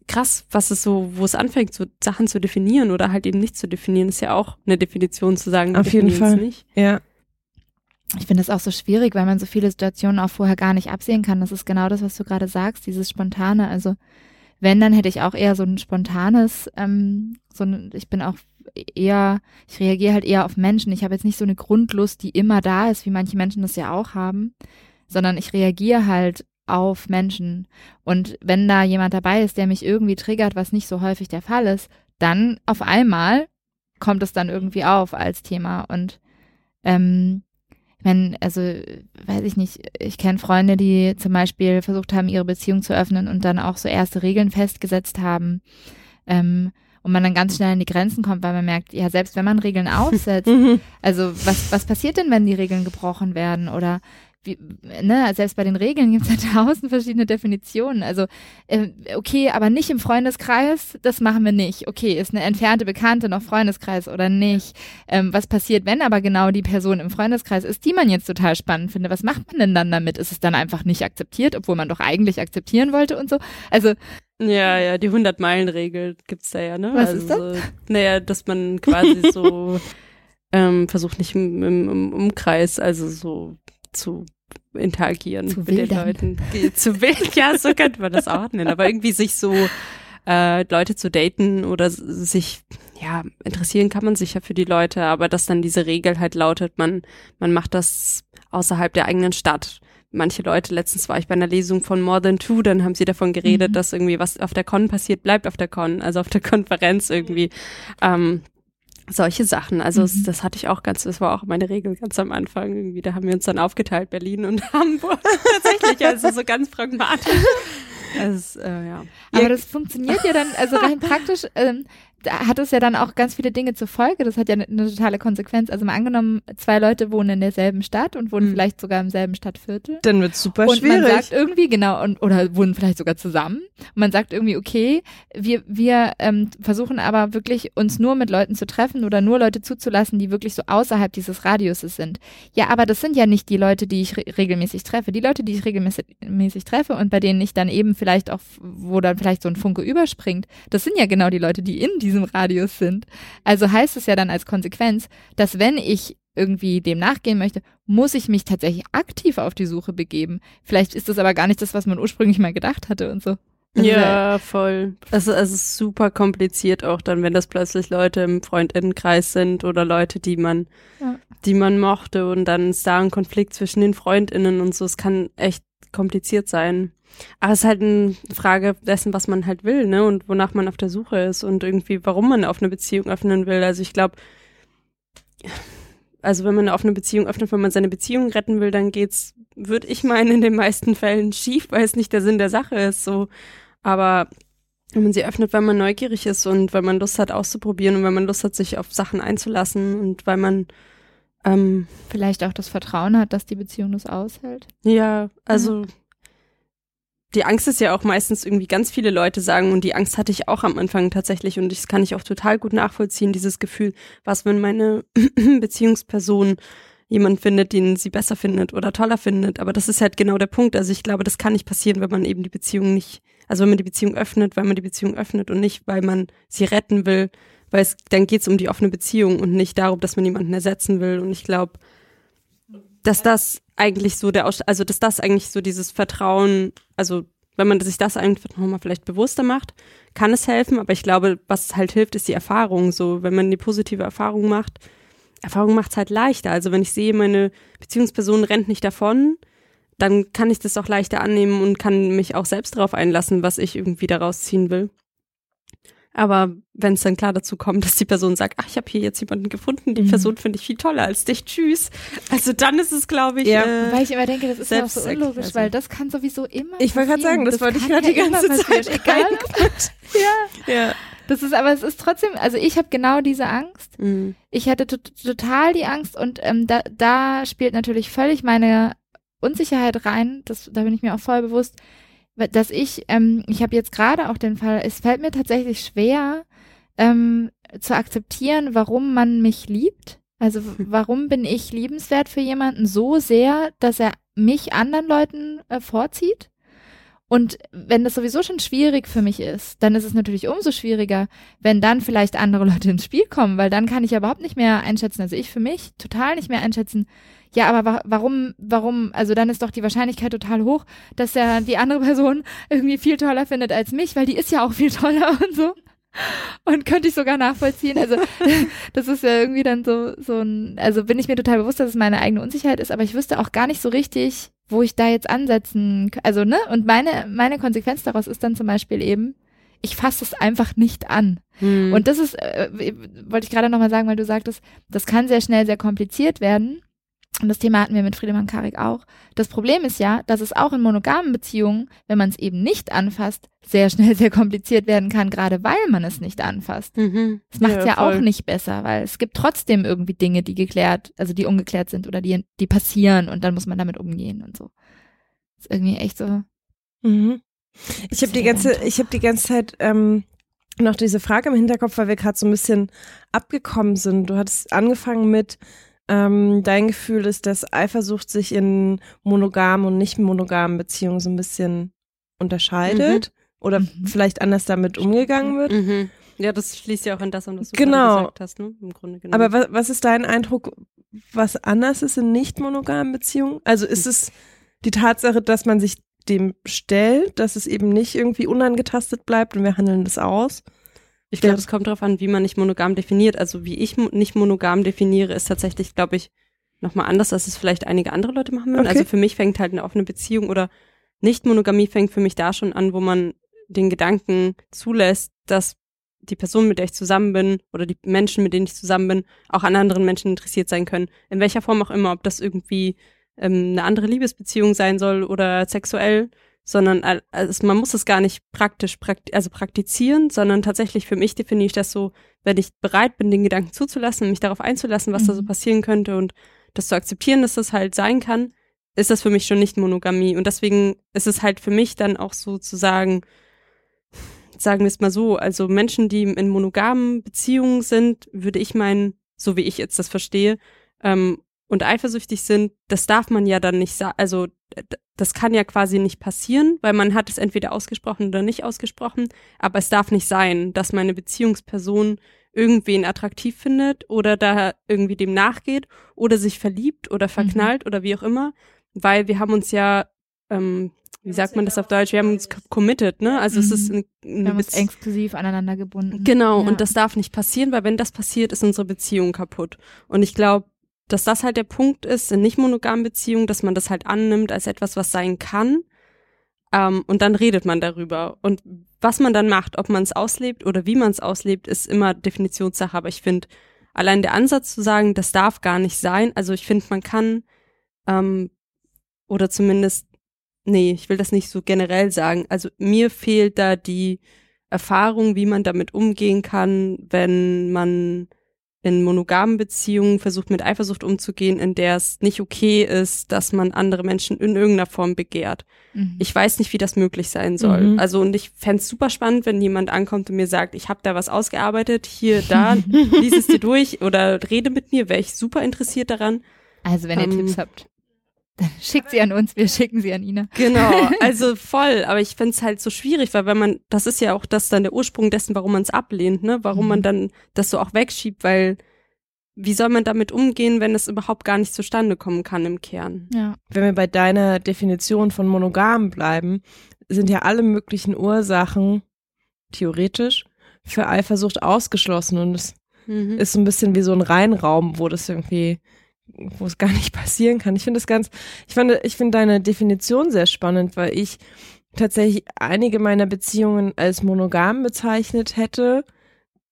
krass, was es so, wo es anfängt, so Sachen zu definieren oder halt eben nicht zu definieren, ist ja auch eine Definition zu sagen, auf jeden Fall. Nicht. Ja ich finde das auch so schwierig, weil man so viele Situationen auch vorher gar nicht absehen kann. Das ist genau das, was du gerade sagst, dieses Spontane. Also wenn, dann hätte ich auch eher so ein spontanes, ähm, so ein, ich bin auch eher, ich reagiere halt eher auf Menschen. Ich habe jetzt nicht so eine Grundlust, die immer da ist, wie manche Menschen das ja auch haben, sondern ich reagiere halt auf Menschen. Und wenn da jemand dabei ist, der mich irgendwie triggert, was nicht so häufig der Fall ist, dann auf einmal kommt es dann irgendwie auf als Thema. Und ähm, wenn, also, weiß ich nicht, ich kenne Freunde, die zum Beispiel versucht haben, ihre Beziehung zu öffnen und dann auch so erste Regeln festgesetzt haben. Ähm, und man dann ganz schnell an die Grenzen kommt, weil man merkt, ja, selbst wenn man Regeln aufsetzt, mhm. also was, was passiert denn, wenn die Regeln gebrochen werden? Oder wie, ne, selbst bei den Regeln gibt es ja tausend verschiedene Definitionen. Also, äh, okay, aber nicht im Freundeskreis, das machen wir nicht. Okay, ist eine entfernte Bekannte noch Freundeskreis oder nicht? Ähm, was passiert, wenn aber genau die Person im Freundeskreis ist, die man jetzt total spannend findet? Was macht man denn dann damit? Ist es dann einfach nicht akzeptiert, obwohl man doch eigentlich akzeptieren wollte und so? Also, ja, ja, die 100-Meilen-Regel gibt's da ja, ne? Was also, ist das? Naja, dass man quasi so ähm, versucht nicht im, im, im Umkreis, also so zu interagieren zu mit wildern. den Leuten. Zu wild, ja, so könnte man das auch nennen. Aber irgendwie sich so äh, Leute zu daten oder sich, ja, interessieren kann man sich ja für die Leute, aber dass dann diese Regel halt lautet, man, man macht das außerhalb der eigenen Stadt. Manche Leute, letztens war ich bei einer Lesung von More Than Two, dann haben sie davon geredet, mhm. dass irgendwie was auf der Con passiert, bleibt auf der Con, also auf der Konferenz irgendwie. Ähm, solche Sachen. Also mhm. das hatte ich auch ganz, das war auch meine Regel ganz am Anfang. Irgendwie, da haben wir uns dann aufgeteilt, Berlin und Hamburg. Tatsächlich, also so ganz pragmatisch. Also, äh, ja. Aber das funktioniert ja dann, also rein praktisch, ähm, hat es ja dann auch ganz viele Dinge zur Folge. Das hat ja eine, eine totale Konsequenz. Also mal angenommen, zwei Leute wohnen in derselben Stadt und wohnen mhm. vielleicht sogar im selben Stadtviertel. Dann wird super und schwierig. Und man sagt irgendwie, genau, und, oder wohnen vielleicht sogar zusammen. Und man sagt irgendwie, okay, wir, wir ähm, versuchen aber wirklich uns nur mit Leuten zu treffen oder nur Leute zuzulassen, die wirklich so außerhalb dieses Radiuses sind. Ja, aber das sind ja nicht die Leute, die ich re regelmäßig treffe. Die Leute, die ich regelmäßig treffe und bei denen ich dann eben vielleicht auch, wo dann vielleicht so ein Funke überspringt, das sind ja genau die Leute, die in diesem Radius sind. Also heißt es ja dann als Konsequenz, dass wenn ich irgendwie dem nachgehen möchte, muss ich mich tatsächlich aktiv auf die Suche begeben. Vielleicht ist das aber gar nicht das, was man ursprünglich mal gedacht hatte und so. Also ja, voll. Also es ist super kompliziert auch dann, wenn das plötzlich Leute im Freundinnenkreis sind oder Leute, die man, ja. die man mochte und dann ist da ein Konflikt zwischen den Freundinnen und so. Es kann echt kompliziert sein. Aber es ist halt eine Frage dessen, was man halt will, ne? Und wonach man auf der Suche ist und irgendwie, warum man auf eine Beziehung öffnen will. Also ich glaube, also wenn man auf eine Beziehung öffnet, wenn man seine Beziehung retten will, dann geht's, würde ich meinen, in den meisten Fällen schief, weil es nicht der Sinn der Sache ist. So, aber wenn man sie öffnet, weil man neugierig ist und weil man Lust hat auszuprobieren und weil man Lust hat, sich auf Sachen einzulassen und weil man ähm, vielleicht auch das Vertrauen hat, dass die Beziehung das aushält. Ja, also ja die Angst ist ja auch meistens irgendwie ganz viele Leute sagen und die Angst hatte ich auch am Anfang tatsächlich und das kann ich auch total gut nachvollziehen, dieses Gefühl, was wenn meine Beziehungsperson jemand findet, den sie besser findet oder toller findet. Aber das ist halt genau der Punkt. Also ich glaube, das kann nicht passieren, wenn man eben die Beziehung nicht, also wenn man die Beziehung öffnet, weil man die Beziehung öffnet und nicht, weil man sie retten will, weil es, dann geht es um die offene Beziehung und nicht darum, dass man jemanden ersetzen will. Und ich glaube, dass das eigentlich so der, Aus also dass das eigentlich so dieses Vertrauen, also wenn man sich das einfach nochmal vielleicht bewusster macht, kann es helfen. Aber ich glaube, was halt hilft, ist die Erfahrung. So, wenn man die positive Erfahrung macht, Erfahrung macht es halt leichter. Also wenn ich sehe, meine Beziehungsperson rennt nicht davon, dann kann ich das auch leichter annehmen und kann mich auch selbst darauf einlassen, was ich irgendwie daraus ziehen will. Aber wenn es dann klar dazu kommt, dass die Person sagt, ach, ich habe hier jetzt jemanden gefunden, die mhm. Person finde ich viel toller als dich, tschüss. Also dann ist es, glaube ich, ja. Äh, weil ich immer denke, das ist ja auch so unlogisch, also. weil das kann sowieso immer. Ich wollte gerade sagen, das, das wollte ich gerade ja die ganze Zeit. Egal. ja. ja. Das ist, aber es ist trotzdem, also ich habe genau diese Angst. Mhm. Ich hatte total die Angst und ähm, da, da spielt natürlich völlig meine Unsicherheit rein. Das, da bin ich mir auch voll bewusst dass ich, ähm, ich habe jetzt gerade auch den Fall, es fällt mir tatsächlich schwer ähm, zu akzeptieren, warum man mich liebt. Also warum bin ich liebenswert für jemanden so sehr, dass er mich anderen Leuten äh, vorzieht? Und wenn das sowieso schon schwierig für mich ist, dann ist es natürlich umso schwieriger, wenn dann vielleicht andere Leute ins Spiel kommen, weil dann kann ich ja überhaupt nicht mehr einschätzen, also ich für mich total nicht mehr einschätzen, ja, aber wa warum, warum, also dann ist doch die Wahrscheinlichkeit total hoch, dass er die andere Person irgendwie viel toller findet als mich, weil die ist ja auch viel toller und so. Und könnte ich sogar nachvollziehen. Also, das ist ja irgendwie dann so, so ein, also bin ich mir total bewusst, dass es meine eigene Unsicherheit ist, aber ich wüsste auch gar nicht so richtig, wo ich da jetzt ansetzen, also, ne? Und meine, meine Konsequenz daraus ist dann zum Beispiel eben, ich fasse es einfach nicht an. Hm. Und das ist, äh, wollte ich gerade nochmal sagen, weil du sagtest, das kann sehr schnell sehr kompliziert werden und das Thema hatten wir mit Friedemann Karik auch. Das Problem ist ja, dass es auch in monogamen Beziehungen, wenn man es eben nicht anfasst, sehr schnell sehr kompliziert werden kann, gerade weil man es nicht anfasst. Mhm. Das macht es ja, ja auch nicht besser, weil es gibt trotzdem irgendwie Dinge, die geklärt, also die ungeklärt sind oder die, die passieren und dann muss man damit umgehen und so. Das ist irgendwie echt so. Mhm. Ich habe die ganze, ich habe die ganze Zeit ähm, noch diese Frage im Hinterkopf, weil wir gerade so ein bisschen abgekommen sind. Du hattest angefangen mit ähm, dein Gefühl ist, dass Eifersucht sich in monogamen und nicht monogamen Beziehungen so ein bisschen unterscheidet mhm. oder mhm. vielleicht anders damit umgegangen wird. Mhm. Ja, das schließt ja auch in das, was du genau. gesagt hast, ne? Im Grunde genommen. Aber was, was ist dein Eindruck, was anders ist in nicht monogamen Beziehungen? Also ist es die Tatsache, dass man sich dem stellt, dass es eben nicht irgendwie unangetastet bleibt und wir handeln das aus? Ich glaube, es kommt darauf an, wie man nicht monogam definiert. Also wie ich nicht monogam definiere, ist tatsächlich, glaube ich, nochmal anders, als es vielleicht einige andere Leute machen würden. Okay. Also für mich fängt halt eine offene Beziehung oder Nicht-Monogamie fängt für mich da schon an, wo man den Gedanken zulässt, dass die Person, mit der ich zusammen bin oder die Menschen, mit denen ich zusammen bin, auch an anderen Menschen interessiert sein können. In welcher Form auch immer, ob das irgendwie ähm, eine andere Liebesbeziehung sein soll oder sexuell sondern also man muss es gar nicht praktisch prakti also praktizieren, sondern tatsächlich für mich definiere ich das so, wenn ich bereit bin, den Gedanken zuzulassen, mich darauf einzulassen, was mhm. da so mhm. passieren könnte und das zu akzeptieren, dass das halt sein kann, ist das für mich schon nicht Monogamie. Und deswegen ist es halt für mich dann auch so zu sagen, sagen wir es mal so, also Menschen, die in monogamen Beziehungen sind, würde ich meinen, so wie ich jetzt das verstehe, ähm, und eifersüchtig sind, das darf man ja dann nicht sagen, also das kann ja quasi nicht passieren, weil man hat es entweder ausgesprochen oder nicht ausgesprochen, aber es darf nicht sein, dass meine Beziehungsperson irgendwen attraktiv findet oder da irgendwie dem nachgeht oder sich verliebt oder mhm. verknallt mhm. oder wie auch immer, weil wir haben uns ja, ähm, wie sagt man das auf Deutsch, wir haben uns committed, ne? Also mhm. es ist eine, eine wir haben uns exklusiv aneinander gebunden. Genau, ja. und das darf nicht passieren, weil wenn das passiert, ist unsere Beziehung kaputt. Und ich glaube, dass das halt der Punkt ist in nicht monogamen Beziehungen, dass man das halt annimmt als etwas, was sein kann. Ähm, und dann redet man darüber. Und was man dann macht, ob man es auslebt oder wie man es auslebt, ist immer Definitionssache. Aber ich finde, allein der Ansatz zu sagen, das darf gar nicht sein, also ich finde, man kann, ähm, oder zumindest, nee, ich will das nicht so generell sagen. Also mir fehlt da die Erfahrung, wie man damit umgehen kann, wenn man in monogamen Beziehungen versucht mit Eifersucht umzugehen, in der es nicht okay ist, dass man andere Menschen in irgendeiner Form begehrt. Mhm. Ich weiß nicht, wie das möglich sein soll. Mhm. Also und ich fände super spannend, wenn jemand ankommt und mir sagt, ich habe da was ausgearbeitet, hier, da, lies es dir durch oder rede mit mir, wäre ich super interessiert daran. Also wenn ihr ähm, Tipps habt. Dann schickt sie an uns, wir schicken sie an Ina. Genau, also voll. Aber ich finde es halt so schwierig, weil wenn man, das ist ja auch das dann der Ursprung dessen, warum man es ablehnt, ne? Warum mhm. man dann das so auch wegschiebt, weil wie soll man damit umgehen, wenn es überhaupt gar nicht zustande kommen kann im Kern? Ja. Wenn wir bei deiner Definition von monogam bleiben, sind ja alle möglichen Ursachen theoretisch für Eifersucht ausgeschlossen und es Mhm. ist so ein bisschen wie so ein Reinraum, wo das irgendwie, wo es gar nicht passieren kann. Ich finde das ganz, ich finde, ich finde deine Definition sehr spannend, weil ich tatsächlich einige meiner Beziehungen als monogam bezeichnet hätte,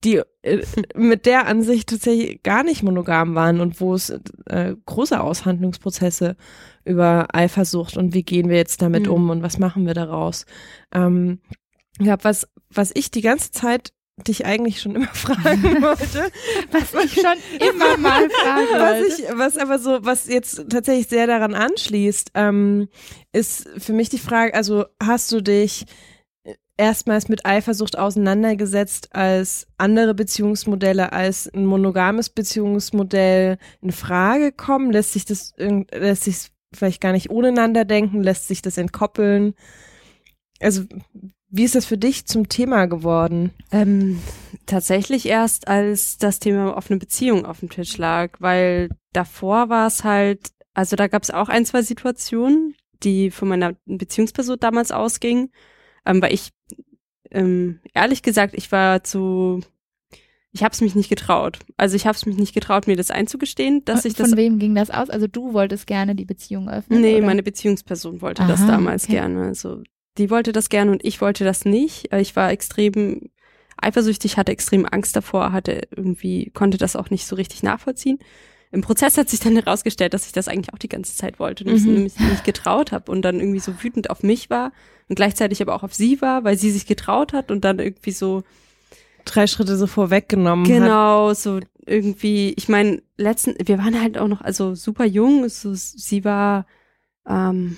die äh, mit der Ansicht tatsächlich gar nicht monogam waren und wo es äh, große Aushandlungsprozesse über Eifersucht und wie gehen wir jetzt damit Mhm. um und was machen wir daraus. Ähm, ja, was, was ich die ganze Zeit dich eigentlich schon immer fragen wollte, Was ich schon immer mal fragen was wollte. ich, was aber so, was jetzt tatsächlich sehr daran anschließt, ähm, ist für mich die Frage, also hast du dich erstmals mit Eifersucht auseinandergesetzt, als andere Beziehungsmodelle, als ein monogames Beziehungsmodell in Frage kommen? Lässt sich das, lässt sich vielleicht gar nicht ohneinander denken? Lässt sich das entkoppeln? Also, wie ist das für dich zum Thema geworden? Ähm, tatsächlich erst, als das Thema offene Beziehung auf dem Tisch lag, weil davor war es halt, also da gab es auch ein, zwei Situationen, die von meiner Beziehungsperson damals ausgingen, ähm, weil ich, ähm, ehrlich gesagt, ich war zu, ich habe es mich nicht getraut. Also ich habe es mich nicht getraut, mir das einzugestehen, dass ich das Von wem ging das aus? Also du wolltest gerne die Beziehung öffnen? Nee, oder? meine Beziehungsperson wollte das Aha, damals okay. gerne. Also die wollte das gerne und ich wollte das nicht. Äh, Ich war extrem eifersüchtig, hatte extrem Angst davor, hatte irgendwie, konnte das auch nicht so richtig nachvollziehen. Im Prozess hat sich dann herausgestellt, dass ich das eigentlich auch die ganze Zeit wollte und ich Mhm. mich nicht getraut habe und dann irgendwie so wütend auf mich war und gleichzeitig aber auch auf sie war, weil sie sich getraut hat und dann irgendwie so Drei Schritte so vorweggenommen hat. Genau, so irgendwie, ich meine, letzten, wir waren halt auch noch, also super jung, so, sie war ähm,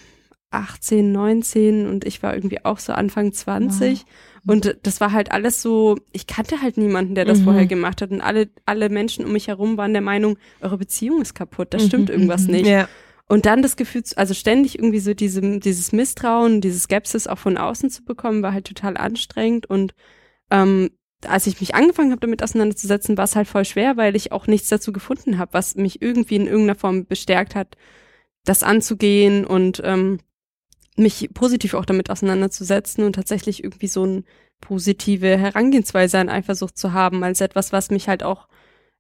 18, 19 und ich war irgendwie auch so Anfang 20. Und das war halt alles so, ich kannte halt niemanden, der das Mhm. vorher gemacht hat. Und alle, alle Menschen um mich herum waren der Meinung, eure Beziehung ist kaputt, da stimmt Mhm, irgendwas mhm. nicht. Ja. Und dann das Gefühl, also ständig irgendwie so diesem, dieses Misstrauen, diese Skepsis auch von außen zu bekommen, war halt total anstrengend. Und ähm, als ich mich angefangen habe, damit auseinanderzusetzen, war es halt voll schwer, weil ich auch nichts dazu gefunden habe, was mich irgendwie in irgendeiner Form bestärkt hat, das anzugehen und ähm, mich positiv auch damit auseinanderzusetzen und tatsächlich irgendwie so eine positive Herangehensweise an Eifersucht zu haben, als etwas, was mich halt auch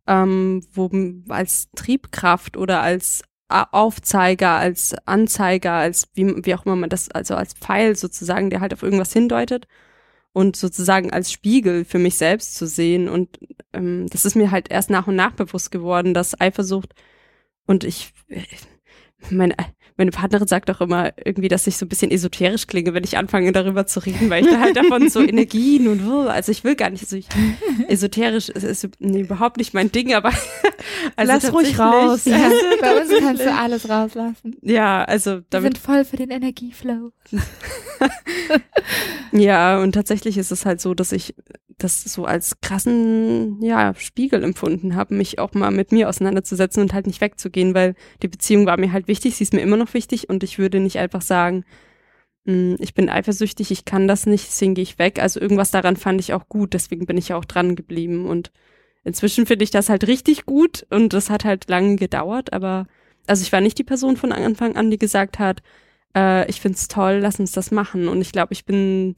ähm, wo, als Triebkraft oder als Aufzeiger, als Anzeiger, als wie, wie auch immer man das, also als Pfeil sozusagen, der halt auf irgendwas hindeutet und sozusagen als Spiegel für mich selbst zu sehen. Und ähm, das ist mir halt erst nach und nach bewusst geworden, dass Eifersucht und ich, meine, meine Partnerin sagt auch immer irgendwie, dass ich so ein bisschen esoterisch klinge, wenn ich anfange darüber zu reden, weil ich da halt davon so Energien und also ich will gar nicht, also ich, esoterisch ist, ist nee, überhaupt nicht mein Ding, aber also Lass ruhig raus. Ja, bei uns kannst du alles rauslassen. Ja, also Wir damit sind voll für den Energieflow. Ja, und tatsächlich ist es halt so, dass ich das so als krassen, ja, Spiegel empfunden habe, mich auch mal mit mir auseinanderzusetzen und halt nicht wegzugehen, weil die Beziehung war mir halt wichtig, sie ist mir immer noch wichtig und ich würde nicht einfach sagen, "Hm, ich bin eifersüchtig, ich kann das nicht, deswegen gehe ich weg. Also irgendwas daran fand ich auch gut, deswegen bin ich ja auch dran geblieben und inzwischen finde ich das halt richtig gut und das hat halt lange gedauert, aber also ich war nicht die Person von Anfang an, die gesagt hat, äh, ich find's toll, lass uns das machen. Und ich glaube, ich bin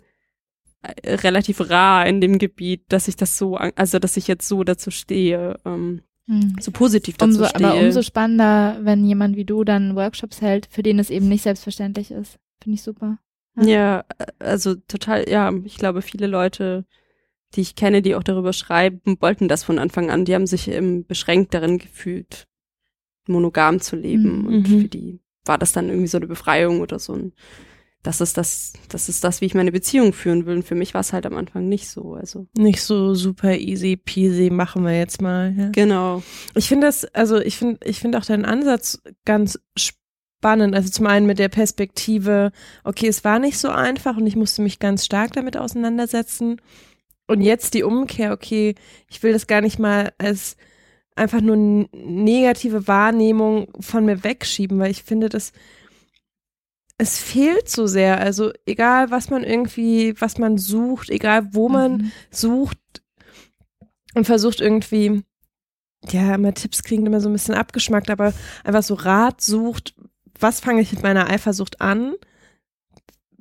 relativ rar in dem Gebiet, dass ich das so, also dass ich jetzt so dazu stehe, ähm, Hm. so positiv dazu Umso, stehe. aber umso spannender, wenn jemand wie du dann Workshops hält, für den es eben nicht selbstverständlich ist. Finde ich super. ja, äh, also total, ja, ich glaube, viele Leute, die ich kenne, die auch darüber schreiben, wollten das von Anfang an. Die haben sich ähm, beschränkt darin gefühlt, monogam zu leben. Mhm. Und für die war das dann irgendwie so eine Befreiung oder so ein das ist das, das ist das, wie ich meine Beziehung führen will. Und für mich war es halt am Anfang nicht so. Also Nicht so super easy peasy, machen wir jetzt mal. Ja. genau. Ich finde das, also ich finde, ich finde auch deinen Ansatz ganz spannend. Also zum einen mit der Perspektive, okay, es war nicht so einfach und ich musste mich ganz stark damit auseinandersetzen. Und jetzt die Umkehr, okay, ich will das gar nicht mal als einfach nur negative Wahrnehmung von mir wegschieben, weil ich finde, dass es fehlt so sehr. Also egal, was man irgendwie, was man sucht, egal wo man Mhm. sucht und versucht irgendwie, ja, immer Tipps kriegen immer so ein bisschen abgeschmackt, aber einfach so Rat sucht, was fange ich mit meiner Eifersucht an,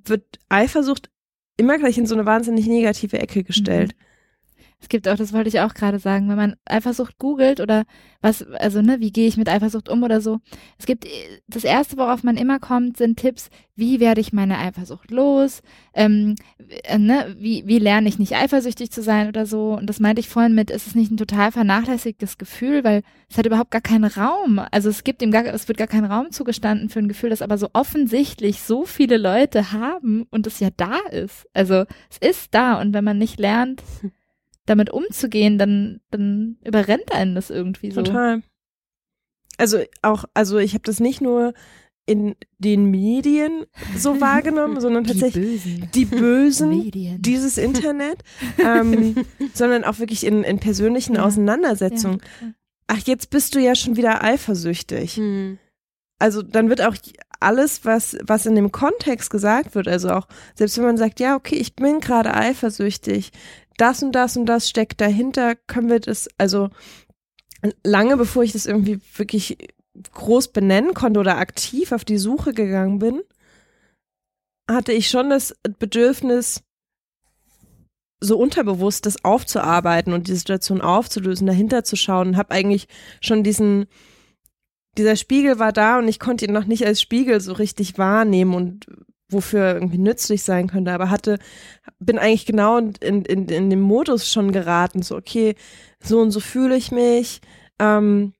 wird Eifersucht immer gleich in so eine wahnsinnig negative Ecke gestellt. Es gibt auch, das wollte ich auch gerade sagen, wenn man Eifersucht googelt oder was, also ne, wie gehe ich mit Eifersucht um oder so. Es gibt das erste, worauf man immer kommt, sind Tipps, wie werde ich meine Eifersucht los, ähm, äh, ne, wie, wie lerne ich nicht eifersüchtig zu sein oder so. Und das meinte ich vorhin mit, ist es nicht ein total vernachlässigtes Gefühl, weil es hat überhaupt gar keinen Raum. Also es gibt ihm gar, es wird gar kein Raum zugestanden für ein Gefühl, das aber so offensichtlich so viele Leute haben und es ja da ist. Also es ist da und wenn man nicht lernt, damit umzugehen, dann, dann überrennt einen das irgendwie so. Total. Also auch, also ich habe das nicht nur in den Medien so wahrgenommen, sondern tatsächlich die Bösen, die Bösen Medien. dieses Internet, ähm, sondern auch wirklich in, in persönlichen Ja. Auseinandersetzungen. Ja. Ach, jetzt bist du ja schon wieder eifersüchtig. Hm. Also dann wird auch alles, was, was in dem Kontext gesagt wird, also auch, selbst wenn man sagt, ja, okay, ich bin gerade eifersüchtig, das und das und das steckt dahinter, können wir das, also lange bevor ich das irgendwie wirklich groß benennen konnte oder aktiv auf die Suche gegangen bin, hatte ich schon das Bedürfnis, so unterbewusst das aufzuarbeiten und die Situation aufzulösen, dahinter zu schauen und habe eigentlich schon diesen, dieser Spiegel war da und ich konnte ihn noch nicht als Spiegel so richtig wahrnehmen und wofür irgendwie nützlich sein könnte, aber hatte, bin eigentlich genau in, in, in dem Modus schon geraten, so okay, so und so fühle ich mich, ähm,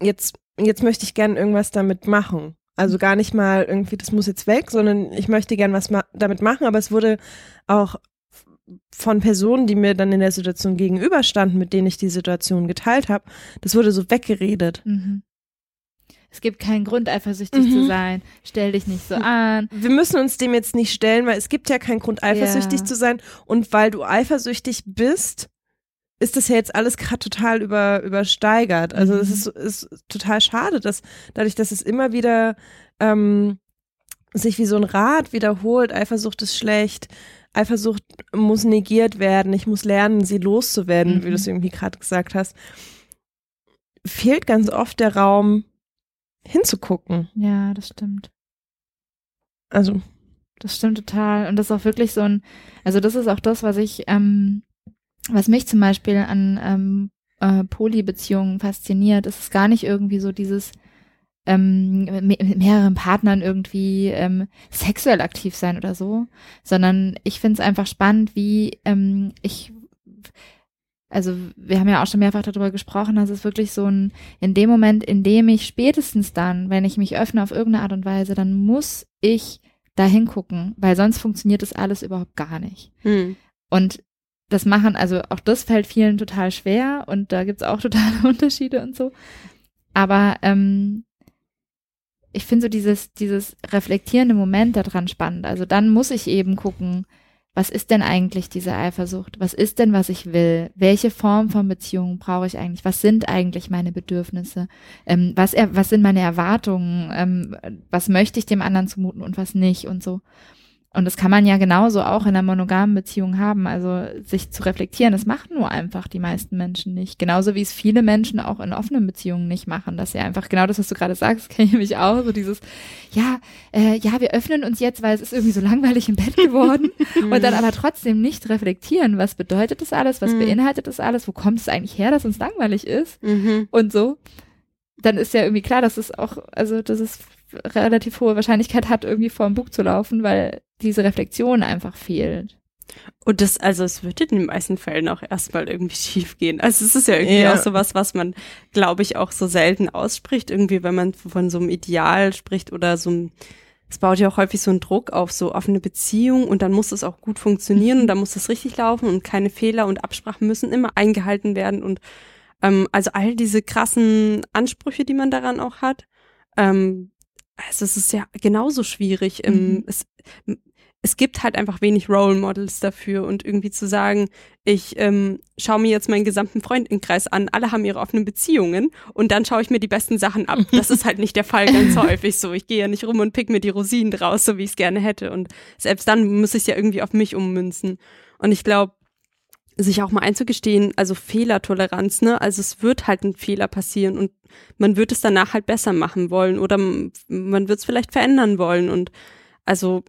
jetzt, jetzt möchte ich gern irgendwas damit machen. Also gar nicht mal irgendwie, das muss jetzt weg, sondern ich möchte gern was ma damit machen, aber es wurde auch von Personen, die mir dann in der Situation gegenüberstanden, mit denen ich die Situation geteilt habe, das wurde so weggeredet. Mhm. Es gibt keinen Grund, eifersüchtig zu Mhm. sein. Stell dich nicht so an. Wir müssen uns dem jetzt nicht stellen, weil es gibt ja keinen Grund, eifersüchtig Ja. zu sein. Und weil du eifersüchtig bist, ist das ja jetzt alles gerade total über, übersteigert. Also es Mhm. ist, ist total schade, dass dadurch, dass es immer wieder ähm, sich wie so ein Rad wiederholt, Eifersucht ist schlecht, Eifersucht muss negiert werden, ich muss lernen, sie loszuwerden, wie Mhm. du es irgendwie gerade gesagt hast, fehlt ganz oft der Raum hinzugucken. Ja, das stimmt. Also Das stimmt total. Und das ist auch wirklich so ein, also das ist auch das, was ich, ähm, was mich zum Beispiel an ähm, äh, Polybeziehungen fasziniert. Es ist gar nicht irgendwie so dieses ähm, me- mit mehreren Partnern irgendwie ähm, sexuell aktiv sein oder so, sondern ich finde es einfach spannend, wie ähm, ich also wir haben ja auch schon mehrfach darüber gesprochen, dass es wirklich so ein, in dem Moment, in dem ich spätestens dann, wenn ich mich öffne auf irgendeine Art und Weise, dann muss ich da hingucken, weil sonst funktioniert das alles überhaupt gar nicht. Hm. Und das machen, also auch das fällt vielen total schwer und da gibt's auch totale Unterschiede und so. Aber ähm, ich finde so dieses, dieses reflektierende Moment daran spannend. Also dann muss ich eben gucken, was ist denn eigentlich diese Eifersucht? Was ist denn, was ich will? Welche Form von Beziehung brauche ich eigentlich? Was sind eigentlich meine Bedürfnisse? Ähm, was, er, was sind meine Erwartungen? Ähm, was möchte ich dem anderen zumuten und was nicht und so? Und das kann man ja genauso auch in einer monogamen Beziehung haben. Also sich zu reflektieren, das machen nur einfach die meisten Menschen nicht. Genauso wie es viele Menschen auch in offenen Beziehungen nicht machen. Dass sie einfach genau das, was du gerade sagst, kenne ich mich auch. So dieses, ja, äh, ja, wir öffnen uns jetzt, weil es ist irgendwie so langweilig im Bett geworden. und dann aber trotzdem nicht reflektieren, was bedeutet das alles, was Mhm. beinhaltet das alles, wo kommt es eigentlich her, dass uns langweilig ist Mhm. und so. Dann ist ja irgendwie klar, dass es auch, also dass es relativ hohe Wahrscheinlichkeit hat, irgendwie vor dem Bug zu laufen, weil diese Reflexion einfach fehlt. Und das, also es wird in den meisten Fällen auch erstmal irgendwie schief gehen. Also es ist ja irgendwie Ja. auch sowas, was man, glaube ich, auch so selten ausspricht, irgendwie, wenn man von so einem Ideal spricht oder so einem, es baut ja auch häufig so einen Druck auf so offene Beziehung und dann muss es auch gut funktionieren und dann muss es richtig laufen und keine Fehler und Absprachen müssen immer eingehalten werden und ähm, also all diese krassen Ansprüche, die man daran auch hat. Ähm, also es ist ja genauso schwierig. Mhm. es, es gibt halt einfach wenig Role Models dafür und irgendwie zu sagen, ich ähm, schaue mir jetzt meinen gesamten Freundinnenkreis an, alle haben ihre offenen Beziehungen und dann schaue ich mir die besten Sachen ab. Das ist halt nicht der Fall ganz häufig so. Ich gehe ja nicht rum und pick mir die Rosinen draus, so wie ich es gerne hätte. Und selbst dann muss ich es ja irgendwie auf mich ummünzen. Und ich glaube, sich auch mal einzugestehen, also Fehlertoleranz, ne? Also es wird halt ein Fehler passieren und man wird es danach halt besser machen wollen oder man wird es vielleicht verändern wollen. Und also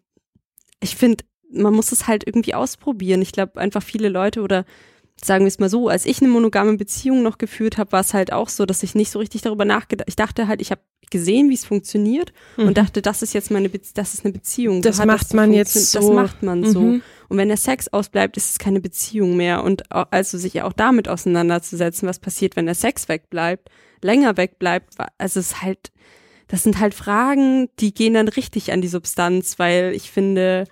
ich finde, man muss es halt irgendwie ausprobieren. Ich glaube, einfach viele Leute oder sagen wir es mal so, als ich eine monogame Beziehung noch geführt habe, war es halt auch so, dass ich nicht so richtig darüber nachgedacht. Ich dachte halt, ich habe gesehen, wie es funktioniert Mhm. und dachte, das ist jetzt meine, Be das ist eine Beziehung. Das So macht zu man jetzt Das so. macht man so. Mhm. Und wenn der Sex ausbleibt, ist es keine Beziehung mehr. Und also sich auch damit auseinanderzusetzen, was passiert, wenn der Sex wegbleibt, länger wegbleibt, also es ist halt, das sind halt Fragen, die gehen dann richtig an die Substanz, weil ich finde,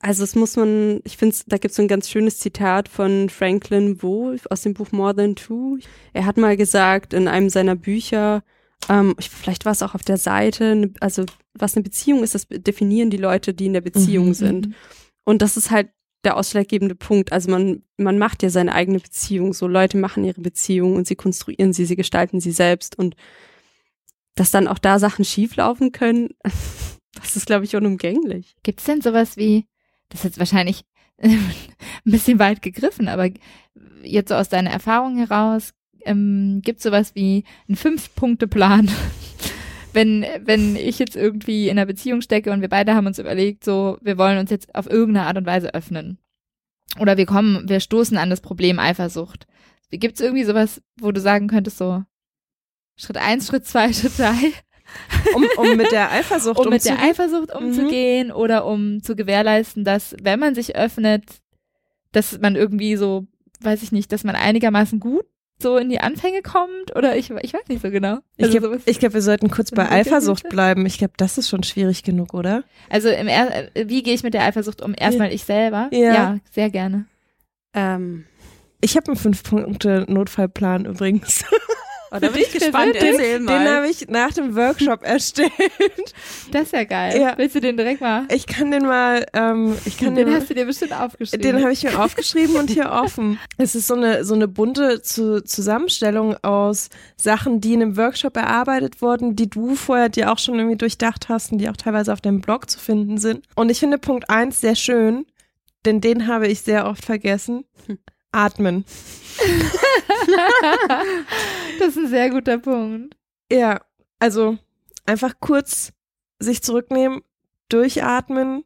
also es muss man, ich finde, da gibt es so ein ganz schönes Zitat von Franklin Wolf aus dem Buch More Than Two. Er hat mal gesagt in einem seiner Bücher, ähm, ich- vielleicht war es auch auf der Seite, ne- also was eine Beziehung ist, das definieren die Leute, die in der Beziehung Mhm. sind. Und das ist halt der ausschlaggebende Punkt. Also man, man macht ja seine eigene Beziehung. So Leute machen ihre Beziehung und sie konstruieren sie, sie gestalten sie selbst und dass dann auch da Sachen schieflaufen können, das ist, glaube ich, unumgänglich. Gibt's denn sowas wie, das ist jetzt wahrscheinlich ein bisschen weit gegriffen, aber jetzt so aus deiner Erfahrung heraus, ähm, gibt sowas wie einen Fünf-Punkte-Plan? wenn, wenn ich jetzt irgendwie in einer Beziehung stecke und wir beide haben uns überlegt, so, wir wollen uns jetzt auf irgendeine Art und Weise öffnen. Oder wir kommen, wir stoßen an das Problem Eifersucht. Gibt's irgendwie sowas, wo du sagen könntest, so, Schritt eins, Schritt zwei, Schritt drei? Um, um mit der Eifersucht um mit der umzugehen. Eifersucht umzugehen oder um zu gewährleisten, dass wenn man sich öffnet, dass man irgendwie so, weiß ich nicht, dass man einigermaßen gut so in die Anfänge kommt oder ich, ich weiß nicht so genau. Ich Also, glaube, sowas- glaub, wir sollten kurz bei Eifersucht bleiben. Ich glaube, das ist schon schwierig genug, oder? also im er wie gehe ich mit der Eifersucht um? Erstmal ich selber. Ja. sehr gerne. Ähm, Ich habe einen Fünf-Punkte-Notfallplan übrigens. oh, da bin ich gespannt, erzähl Den habe ich nach dem Workshop erstellt. Das ist ja geil. Ja. Willst du den direkt mal? Ich kann den mal, ähm, ich kann den, Den hast du dir bestimmt aufgeschrieben. den habe ich mir aufgeschrieben und hier offen. Es ist so eine so eine bunte zu, Zusammenstellung aus Sachen, die in einem Workshop erarbeitet wurden, die du vorher dir auch schon irgendwie durchdacht hast und die auch teilweise auf deinem Blog zu finden sind. Und ich finde Punkt eins sehr schön, denn den habe ich sehr oft vergessen. Atmen. das ist ein sehr guter Punkt. Ja, also einfach kurz sich zurücknehmen, durchatmen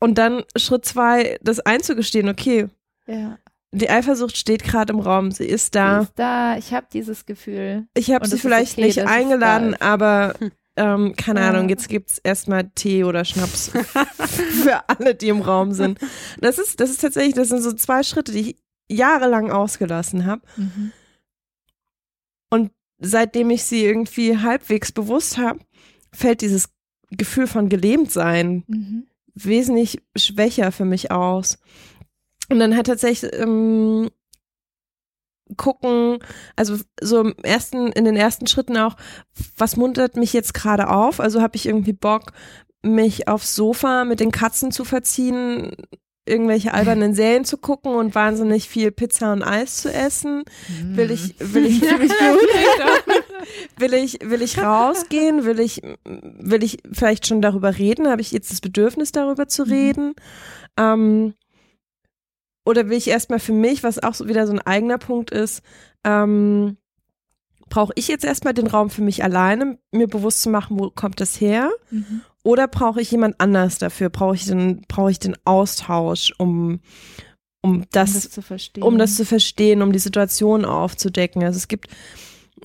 und dann Schritt zwei, das einzugestehen, okay, Ja. die Eifersucht steht gerade im Raum, sie ist Sie da. ist da. Ich habe dieses Gefühl. Ich habe sie vielleicht okay, nicht eingeladen, aber ähm, keine Ja. Ahnung, jetzt gibt's erstmal Tee oder Schnaps für alle, die im Raum sind. Das ist, das ist tatsächlich, das sind so zwei Schritte, die ich jahrelang ausgelassen habe. Mhm. seitdem ich sie irgendwie halbwegs bewusst habe, fällt dieses Gefühl von gelähmt sein Mhm. wesentlich schwächer für mich aus. Und dann hat tatsächlich ähm, gucken, also so im ersten, in den ersten Schritten auch, was muntert mich jetzt gerade auf? Also habe ich irgendwie Bock, mich aufs Sofa mit den Katzen zu verziehen, irgendwelche albernen Serien zu gucken und wahnsinnig viel Pizza und Eis zu essen? Will ich, will ich, will ich, will ich rausgehen? Will ich, will ich vielleicht schon darüber reden? Habe ich jetzt das Bedürfnis, darüber zu Mhm. reden? Ähm, oder will ich erstmal für mich, was auch so wieder so ein eigener Punkt ist, ähm, brauche ich jetzt erstmal den Raum für mich alleine, mir bewusst zu machen, wo kommt das her? Mhm. Oder brauche ich jemand anders dafür? Brauche ich den, brauche ich den Austausch, um, um das, um das zu verstehen. um das zu verstehen, um die Situation aufzudecken. Also es gibt,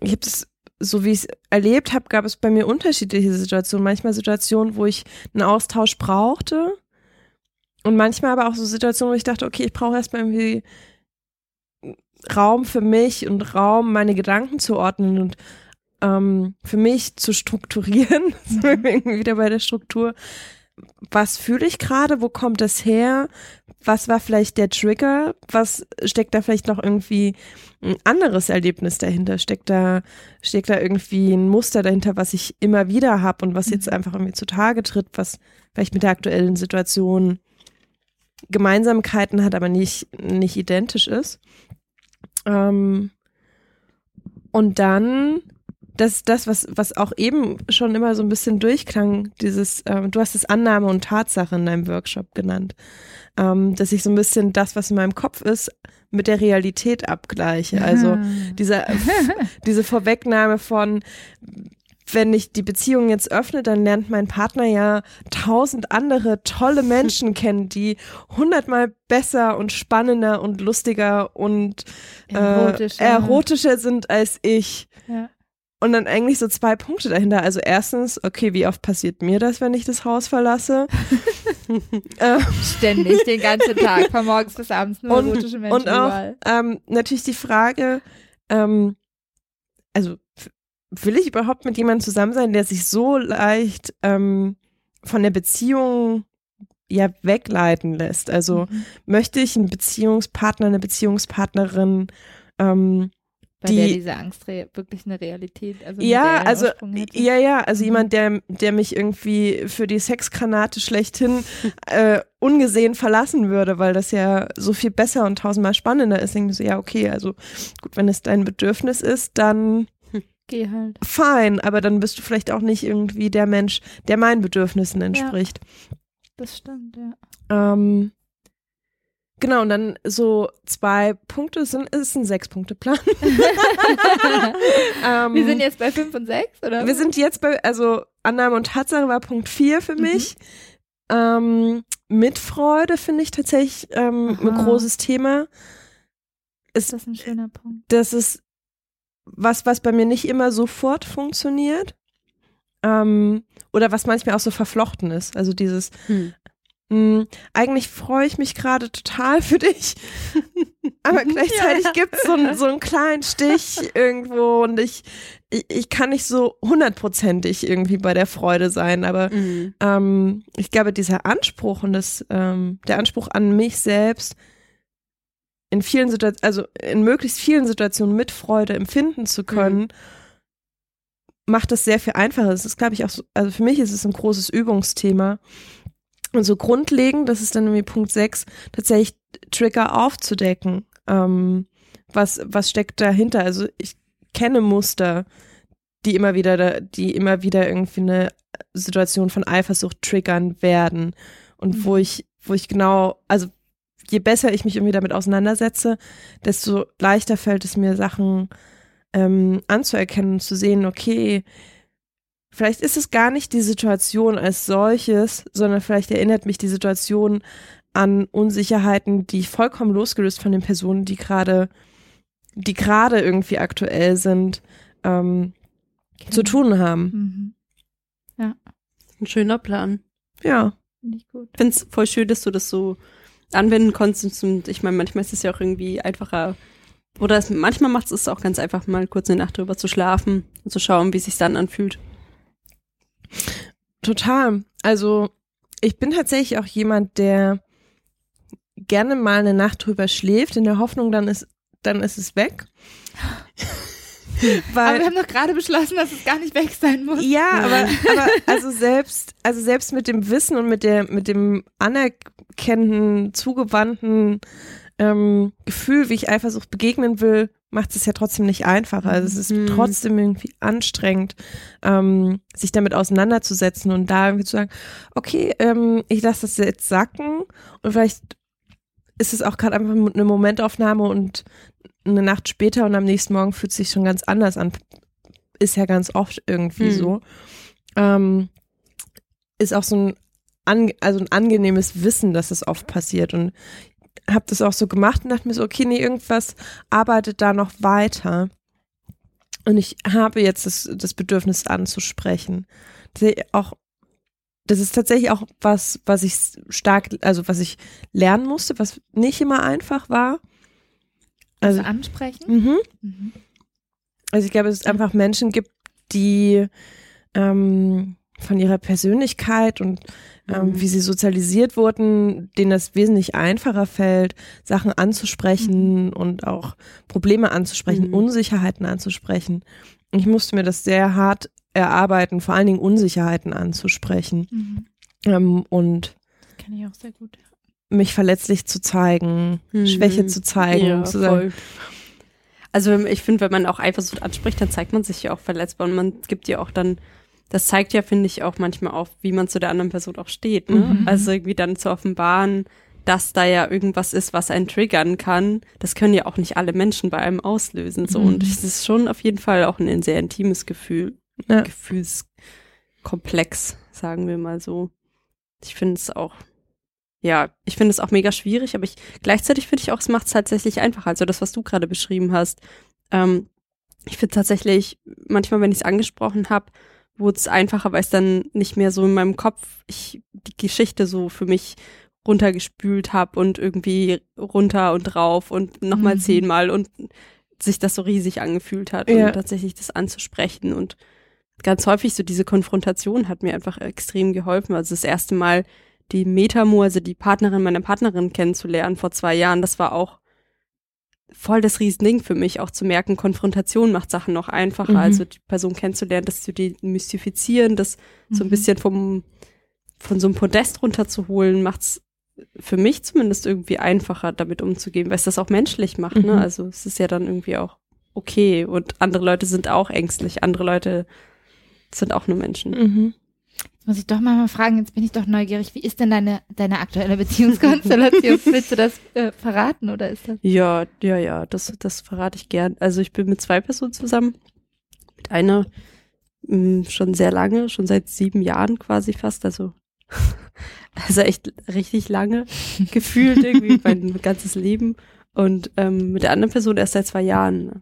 ich habe das, so wie ich es erlebt habe, gab es bei mir unterschiedliche Situationen. Manchmal Situationen, wo ich einen Austausch brauchte und manchmal aber auch so Situationen, wo ich dachte, okay, ich brauche erstmal irgendwie Raum für mich und Raum, meine Gedanken zu ordnen und ähm, für mich zu strukturieren. Irgendwie wieder bei der Struktur. Was fühle ich gerade? Wo kommt das her? Was war vielleicht der Trigger? Was steckt da vielleicht noch irgendwie ein anderes Erlebnis dahinter? Steckt da, steckt da irgendwie ein Muster dahinter, was ich immer wieder habe und was jetzt Mhm. einfach irgendwie zutage tritt, was vielleicht mit der aktuellen Situation Gemeinsamkeiten hat, aber nicht, nicht identisch ist. Ähm, und dann das, das was, was auch eben schon immer so ein bisschen durchklang, dieses, ähm, du hast es Annahme und Tatsache in deinem Workshop genannt, ähm, dass ich so ein bisschen das, was in meinem Kopf ist, mit der Realität abgleiche. Also Ah. dieser, diese Vorwegnahme von, wenn ich die Beziehung jetzt öffne, dann lernt mein Partner ja tausend andere tolle Menschen kennen, die hundertmal besser und spannender und lustiger und äh, Erotischer. erotischer sind als ich. Ja. Und dann eigentlich so zwei Punkte dahinter. Also erstens, okay, wie oft passiert mir das, wenn ich das Haus verlasse? äh, Ständig, den ganzen Tag, von morgens bis abends, nur und, erotische Menschen und auch ähm, natürlich die Frage, ähm, also will ich überhaupt mit jemandem zusammen sein, der sich so leicht ähm, von der Beziehung ja wegleiten lässt? Also Mhm. möchte ich einen Beziehungspartner, eine Beziehungspartnerin, ähm, Bei der die- diese Angst wirklich eine Realität, also ja, also ja, ja, also Mhm. jemand, der, der mich irgendwie für die Sexgranate schlechthin äh, ungesehen verlassen würde, weil das ja so viel besser und tausendmal spannender ist. Denke ich so, ja, okay, also gut, wenn es dein Bedürfnis ist, dann Geh halt. fein, aber dann bist du vielleicht auch nicht irgendwie der Mensch, der meinen Bedürfnissen entspricht. Das stimmt, ja. Ähm, genau, und dann so zwei Punkte sind, es ist ein Sechs-Punkte-Plan. ähm, Wir sind jetzt bei 5 und 6, oder? Wir sind jetzt bei, also Annahme und Tatsache war Punkt 4 für Mhm. mich. Ähm, Mitfreude finde ich tatsächlich ähm, ein großes Thema. das ist ein schöner Punkt. Das ist was, was bei mir nicht immer sofort funktioniert. Ähm, oder was manchmal auch so verflochten ist. Also dieses, Hm. mh, eigentlich freue ich mich gerade total für dich. Aber gleichzeitig gibt es so, einen- so einen kleinen Stich irgendwo und ich, ich, ich kann nicht so hundertprozentig irgendwie bei der Freude sein. Aber Mhm. ähm, ich glaube, dieser Anspruch und das, ähm, der Anspruch an mich selbst, in vielen Situationen, also in möglichst vielen Situationen mit Freude empfinden zu können, macht das sehr viel einfacher. Das ist, glaube ich, auch so, also für mich ist es ein großes Übungsthema. Und so grundlegend, das ist dann irgendwie Punkt 6, tatsächlich Trigger aufzudecken. Ähm, was, was steckt dahinter? Also ich kenne Muster, die immer wieder, da, die immer wieder irgendwie eine Situation von Eifersucht triggern werden. Und wo Mhm. ich, wo ich genau, also je besser ich mich irgendwie damit auseinandersetze, desto leichter fällt es mir, Sachen ähm, anzuerkennen und zu sehen, okay, vielleicht ist es gar nicht die Situation als solches, sondern vielleicht erinnert mich die Situation an Unsicherheiten, die vollkommen losgelöst von den Personen, die gerade, die gerade irgendwie aktuell sind, ähm, zu tun haben. Mhm. Ein schöner Plan. Ja. Finde ich gut. Ich finde es voll schön, dass du das so anwenden konntest. Und ich meine, manchmal ist es ja auch irgendwie einfacher. Oder es, manchmal macht es auch ganz einfach, mal kurz eine Nacht drüber zu schlafen und zu schauen, wie es sich dann anfühlt. Total. Also ich bin tatsächlich auch jemand, der gerne mal eine Nacht drüber schläft, in der Hoffnung, dann ist, dann ist es weg. Aber wir Weil, haben doch gerade beschlossen, dass es gar nicht weg sein muss. ja, aber, aber also selbst, also selbst mit dem Wissen und mit der, mit dem anerkennenden, zugewandten ähm, Gefühl, wie ich Eifersucht begegnen will, macht es ja trotzdem nicht einfacher. Also es ist Mhm. trotzdem irgendwie anstrengend, ähm, sich damit auseinanderzusetzen und da irgendwie zu sagen, okay, ähm, ich lasse das jetzt sacken und vielleicht ist es auch gerade einfach eine Momentaufnahme und eine Nacht später und am nächsten Morgen fühlt es sich schon ganz anders an. Ist ja ganz oft irgendwie Mhm. so. Ähm, ist auch so ein, an, also ein angenehmes Wissen, dass es oft passiert und habe das auch so gemacht und dachte mir so, okay, nee, irgendwas arbeitet da noch weiter. Und ich habe jetzt das, das Bedürfnis anzusprechen. Das ist auch, das ist tatsächlich auch was, was ich stark, also was ich lernen musste, was nicht immer einfach war. Also, Also ansprechen. mhm. Mhm. Also ich glaube, es einfach Menschen gibt, die ähm, von ihrer Persönlichkeit und ähm, Mhm. wie sie sozialisiert wurden, denen das wesentlich einfacher fällt, Sachen anzusprechen und auch Probleme anzusprechen, Mhm. Unsicherheiten anzusprechen. Ich musste mir das sehr hart erarbeiten, vor allen Dingen Unsicherheiten anzusprechen Mhm. ähm, und gut. mich verletzlich zu zeigen, Mhm. Schwäche zu zeigen, Ja, zu sagen, voll. Also ich finde, wenn man auch Eifersucht anspricht, dann zeigt man sich ja auch verletzbar und man gibt ja auch dann, das zeigt ja, finde ich, auch manchmal auf, wie man zu der anderen Person auch steht. Ne? Mhm. Also irgendwie dann zu offenbaren, dass da ja irgendwas ist, was einen triggern kann. Das können ja auch nicht alle Menschen bei einem auslösen. So. Mhm. Und es ist schon auf jeden Fall auch ein sehr intimes Gefühl. Ja. Gefühlskomplex, sagen wir mal so. Ich finde es auch, ja, ich finde es auch mega schwierig, aber ich gleichzeitig finde ich auch, es macht es tatsächlich einfacher. Also das, was du gerade beschrieben hast. Ähm, ich finde tatsächlich, manchmal, wenn ich es angesprochen habe, wurde es einfacher, weil es dann nicht mehr so in meinem Kopf ich die Geschichte so für mich runtergespült habe und irgendwie runter und drauf und nochmal Mhm. zehnmal und sich das so riesig angefühlt hat Ja. und tatsächlich das anzusprechen und ganz häufig so diese Konfrontation hat mir einfach extrem geholfen. Also das erste Mal die Metamo, also die Partnerin meiner Partnerin kennenzulernen vor zwei Jahren, das war auch voll das Riesending für mich, auch zu merken, Konfrontation macht Sachen noch einfacher. Mhm. Also die Person kennenzulernen, das zu demystifizieren, das so ein Mhm. bisschen vom, von so einem Podest runterzuholen, macht's für mich zumindest irgendwie einfacher, damit umzugehen, weil es das auch menschlich macht. Mhm. Ne? Also es ist ja dann irgendwie auch okay und andere Leute sind auch ängstlich, andere Leute sind auch nur Menschen. Muss ich doch mal, fragen, jetzt bin ich doch neugierig. Wie ist denn deine, deine aktuelle Beziehungskonstellation? Willst du das äh, verraten oder ist das? Ja, ja, ja, das, das verrate ich gern. Also ich bin mit zwei Personen zusammen. Mit einer mh, schon sehr lange, schon seit sieben Jahren quasi fast. Also, also echt richtig lange gefühlt irgendwie mein ganzes Leben. Und ähm, mit der anderen Person erst seit zwei Jahren. ne?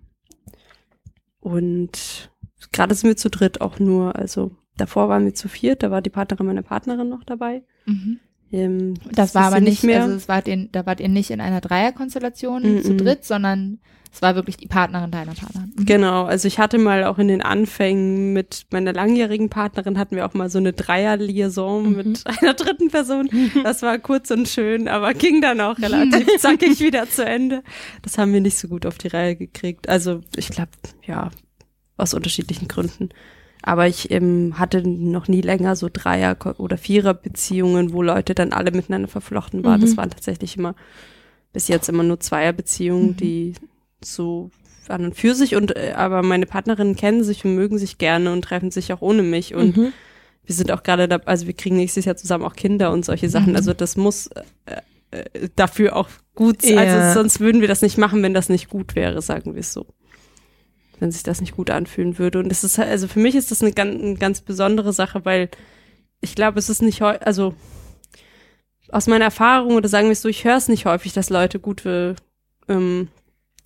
Und gerade sind wir zu dritt auch nur. Also davor waren wir zu viert, da war die Partnerin meiner Partnerin noch dabei. Mhm. Ähm, Das war ist aber nicht, mehr. also es war den, da wart ihr nicht in einer Dreierkonstellation Mhm. zu dritt, sondern es war wirklich die Partnerin deiner Partnerin. Mhm. Genau, also ich hatte mal auch in den Anfängen mit meiner langjährigen Partnerin hatten wir auch mal so eine Dreier-Liaison Mhm. mit einer dritten Person. Das war kurz und schön, aber ging dann auch relativ zackig wieder zu Ende. Das haben wir nicht so gut auf die Reihe gekriegt. Also ich glaube, ja, aus unterschiedlichen Gründen. Aber ich ähm, hatte noch nie länger so Dreier- oder Vierer-Beziehungen, wo Leute dann alle miteinander verflochten waren. Mhm. Das waren tatsächlich immer bis jetzt immer nur Zweierbeziehungen, Mhm. die so an und für sich und äh, aber meine Partnerinnen kennen sich und mögen sich gerne und treffen sich auch ohne mich und Mhm. wir sind auch gerade da, also wir kriegen nächstes Jahr zusammen auch Kinder und solche Sachen. Mhm. Also das muss äh, äh, dafür auch gut sein. Ja. Also sonst würden wir das nicht machen, wenn das nicht gut wäre, sagen wir es so. Wenn sich das nicht gut anfühlen würde. Und das ist halt, also für mich ist das eine ganz, eine ganz besondere Sache, weil ich glaube, es ist nicht also aus meiner Erfahrung oder sagen wir es so, ich höre es nicht häufig, dass Leute gute ähm,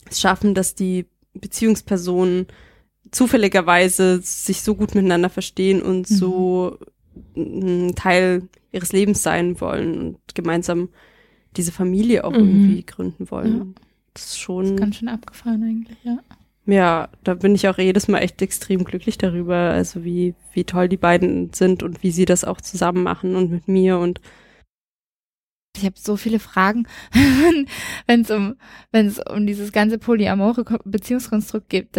es schaffen, dass die Beziehungspersonen zufälligerweise sich so gut miteinander verstehen und Mhm. so ein Teil ihres Lebens sein wollen und gemeinsam diese Familie auch Mhm. irgendwie gründen wollen. Ja. Das ist Das ist schon, ganz schön abgefahren eigentlich, ja. Ja, da bin ich auch jedes Mal echt extrem glücklich darüber, also wie, wie toll die beiden sind und wie sie das auch zusammen machen und mit mir und Ich habe so viele Fragen, wenn es um, wenn es um dieses ganze polyamore Ko- Beziehungskonstrukt geht.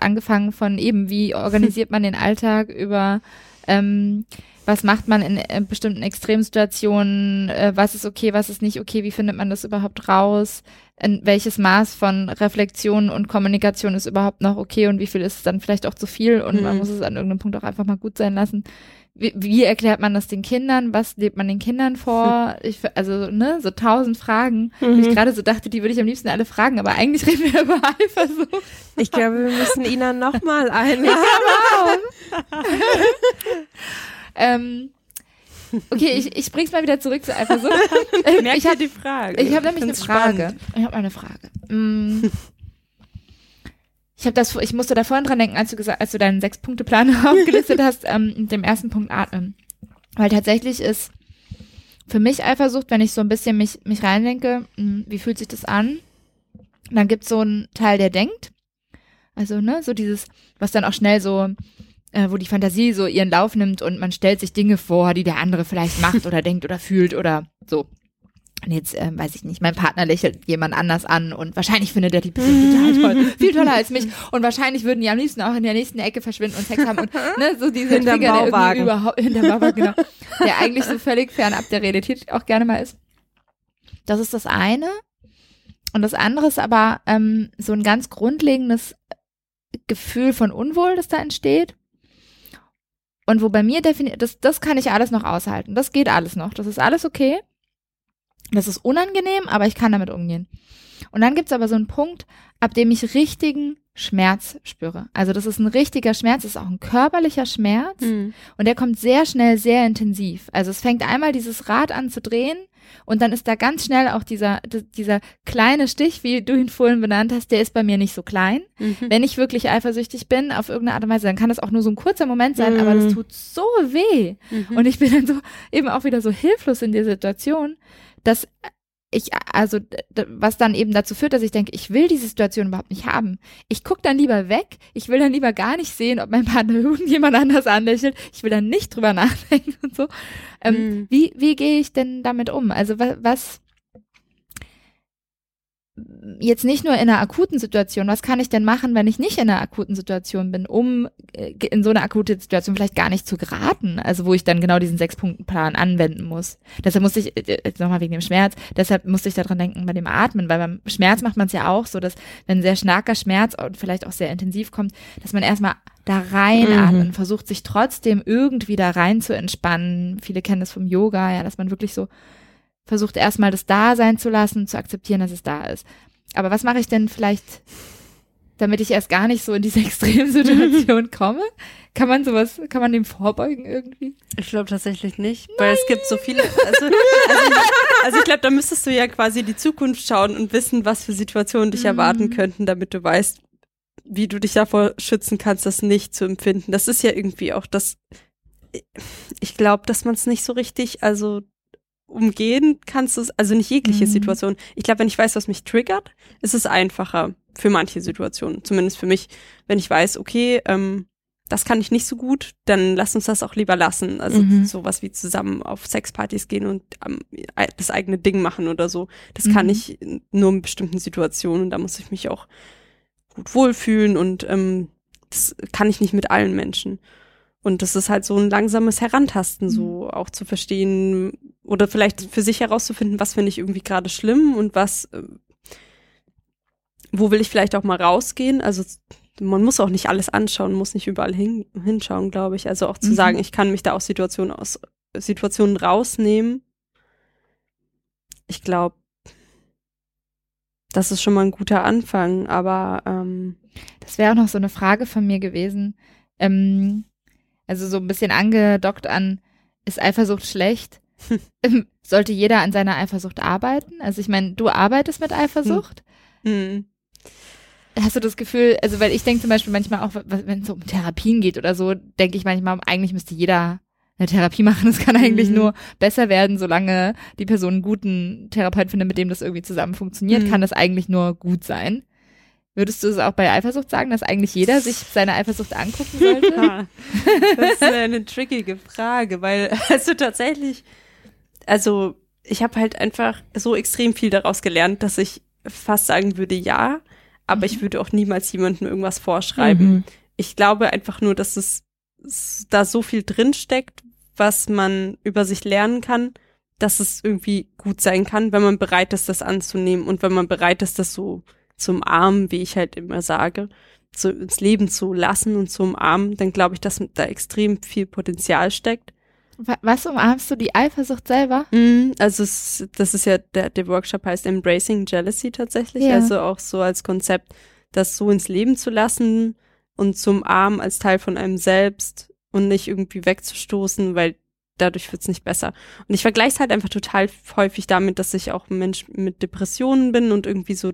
Angefangen von eben, wie organisiert man den Alltag über ähm, was macht man in äh, bestimmten Extremsituationen, äh, was ist okay, was ist nicht okay, wie findet man das überhaupt raus, in welches Maß von Reflexion und Kommunikation ist überhaupt noch okay? Und wie viel ist dann vielleicht auch zu viel? Und man Mhm. muss es an irgendeinem Punkt auch einfach mal gut sein lassen. Wie, wie erklärt man das den Kindern? Was lebt man den Kindern vor? Ich, also, ne, so tausend Fragen. wo Ich Mhm. gerade so dachte, die würde ich am liebsten alle fragen, aber eigentlich reden wir über Eifersucht. Ich glaube, wir müssen Ina nochmal einladen. Ähm, okay, ich, ich bring's mal wieder zurück zu Eifersucht. Ich habe die Frage. ich hab nämlich eine Frage. spannend. Ich habe eine Frage. Mm. Ich habe das, ich musste da vorhin dran denken, als du gesagt, als du deinen Sechs-Punkte-Plan aufgelistet hast, ähm, mit dem ersten Punkt atmen. Weil tatsächlich ist für mich Eifersucht, wenn ich so ein bisschen mich, mich reindenke, mh, wie fühlt sich das an? Dann gibt's so einen Teil, der denkt. Also, ne, so dieses, was dann auch schnell so, äh, wo die Fantasie so ihren Lauf nimmt und man stellt sich Dinge vor, die der andere vielleicht macht oder denkt oder fühlt oder so. Und jetzt, ähm, weiß ich nicht, mein Partner lächelt jemand anders an und wahrscheinlich findet er die Person total toll. Viel toller als mich. Und wahrscheinlich würden die am liebsten auch in der nächsten Ecke verschwinden und Sex haben und ne, so diese Hinterm Trigger, der Bauwagen. irgendwie überhaupt, hinterm Bauwagen, genau. Der eigentlich so völlig fernab der Realität auch gerne mal ist. Das ist das eine. Und das andere ist aber ähm, so ein ganz grundlegendes Gefühl von Unwohl, das da entsteht. Und wo bei mir definiert, das, das kann ich alles noch aushalten. Das geht alles noch. Das ist alles okay. Das ist unangenehm, aber ich kann damit umgehen. Und dann gibt's aber so einen Punkt, ab dem ich richtigen Schmerz spüre. Also das ist ein richtiger Schmerz, das ist auch ein körperlicher Schmerz Mhm. und der kommt sehr schnell, sehr intensiv. Also es fängt einmal dieses Rad an zu drehen und dann ist da ganz schnell auch dieser, dieser kleine Stich, wie du ihn vorhin benannt hast, der ist bei mir nicht so klein. Mhm. Wenn ich wirklich eifersüchtig bin auf irgendeine Art und Weise, dann kann das auch nur so ein kurzer Moment sein, aber das Mhm. tut so weh. Mhm. Und ich bin dann so eben auch wieder so hilflos in der Situation, dass ich, also, was dann eben dazu führt, dass ich denke, ich will diese Situation überhaupt nicht haben. Ich gucke dann lieber weg. Ich will dann lieber gar nicht sehen, ob mein Partner irgendjemand anders anlächelt. Ich will dann nicht drüber nachdenken und so. Ähm, Mhm. Wie, wie gehe ich denn damit um? Also, wa- was, jetzt nicht nur in einer akuten Situation, was kann ich denn machen, wenn ich nicht in einer akuten Situation bin, um äh, in so eine akute Situation vielleicht gar nicht zu geraten, also wo ich dann genau diesen Sechs-Punkten-Plan anwenden muss. Deshalb musste ich, äh, jetzt nochmal wegen dem Schmerz, deshalb musste ich daran denken bei dem Atmen, weil beim Schmerz macht man es ja auch so, dass wenn ein sehr starker Schmerz und vielleicht auch sehr intensiv kommt, dass man erstmal da reinatmen, Mhm. versucht sich trotzdem irgendwie da rein zu entspannen. Viele kennen das vom Yoga, ja, dass man wirklich so versucht erstmal das da sein zu lassen, zu akzeptieren, dass es da ist. Aber was mache ich denn vielleicht, damit ich erst gar nicht so in diese Extremsituation komme? Kann man sowas, kann man dem vorbeugen irgendwie? Ich glaube tatsächlich nicht, weil es gibt so viele. Also, also, ich- also ich glaube, da müsstest du ja quasi in die Zukunft schauen und wissen, was für Situationen dich Mhm. erwarten könnten, damit du weißt, wie du dich davor schützen kannst, das nicht zu empfinden. Das ist ja irgendwie auch das. Ich glaube, dass man es nicht so richtig, also umgehen kannst du es, also nicht jegliche Mhm. Situation. Ich glaube, wenn ich weiß, was mich triggert, ist es einfacher für manche Situationen. Zumindest für mich, wenn ich weiß, okay, ähm, das kann ich nicht so gut, dann lass uns das auch lieber lassen. Also Mhm. sowas wie zusammen auf Sexpartys gehen und ähm, das eigene Ding machen oder so. Das kann Mhm. ich nur in bestimmten Situationen. Da muss ich mich auch gut wohlfühlen und ähm, das kann ich nicht mit allen Menschen. Und das ist halt so ein langsames Herantasten, so auch zu verstehen oder vielleicht für sich herauszufinden, was finde ich irgendwie gerade schlimm und was, äh, wo will ich vielleicht auch mal rausgehen. Also man muss auch nicht alles anschauen, muss nicht überall hin, hinschauen, glaube ich. Also auch zu Mhm. sagen, ich kann mich da aus Situationen aus Situationen rausnehmen. Ich glaube, das ist schon mal ein guter Anfang, aber ähm, Das wäre auch noch so eine Frage von mir gewesen. Ähm, also so ein bisschen angedockt an, ist Eifersucht schlecht? Ähm, Sollte jeder an seiner Eifersucht arbeiten? Also ich meine, du arbeitest mit Eifersucht. hm, Hast du das Gefühl, also weil ich denke zum Beispiel manchmal auch, wenn es so um Therapien geht oder so, denke ich manchmal, eigentlich müsste jeder eine Therapie machen. Es kann eigentlich Mhm. nur besser werden, solange die Person einen guten Therapeut findet, mit dem das irgendwie zusammen funktioniert, Mhm. kann das eigentlich nur gut sein. Würdest du es auch bei Eifersucht sagen, dass eigentlich jeder sich seine Eifersucht angucken sollte? Ha. Das ist eine trickige Frage, weil also tatsächlich, also ich habe halt einfach so extrem viel daraus gelernt, dass ich fast sagen würde, ja, aber ich würde auch niemals jemandem irgendwas vorschreiben. Mhm. Ich glaube einfach nur, dass es, es da so viel drin steckt, was man über sich lernen kann, dass es irgendwie gut sein kann, wenn man bereit ist, das anzunehmen und wenn man bereit ist, das so zu umarmen, wie ich halt immer sage, so ins Leben zu lassen und zu umarmen, dann glaube ich, dass da extrem viel Potenzial steckt. Wa- Was umarmst du die Eifersucht selber? Mhm, also es, das ist ja, der, der Workshop heißt Embracing Jealousy tatsächlich, Ja. also auch so als Konzept, das so ins Leben zu lassen und zum Arm als Teil von einem selbst und nicht irgendwie wegzustoßen, weil dadurch wird's nicht besser. Und ich vergleiche es halt einfach total häufig damit, dass ich auch ein Mensch mit Depressionen bin und irgendwie so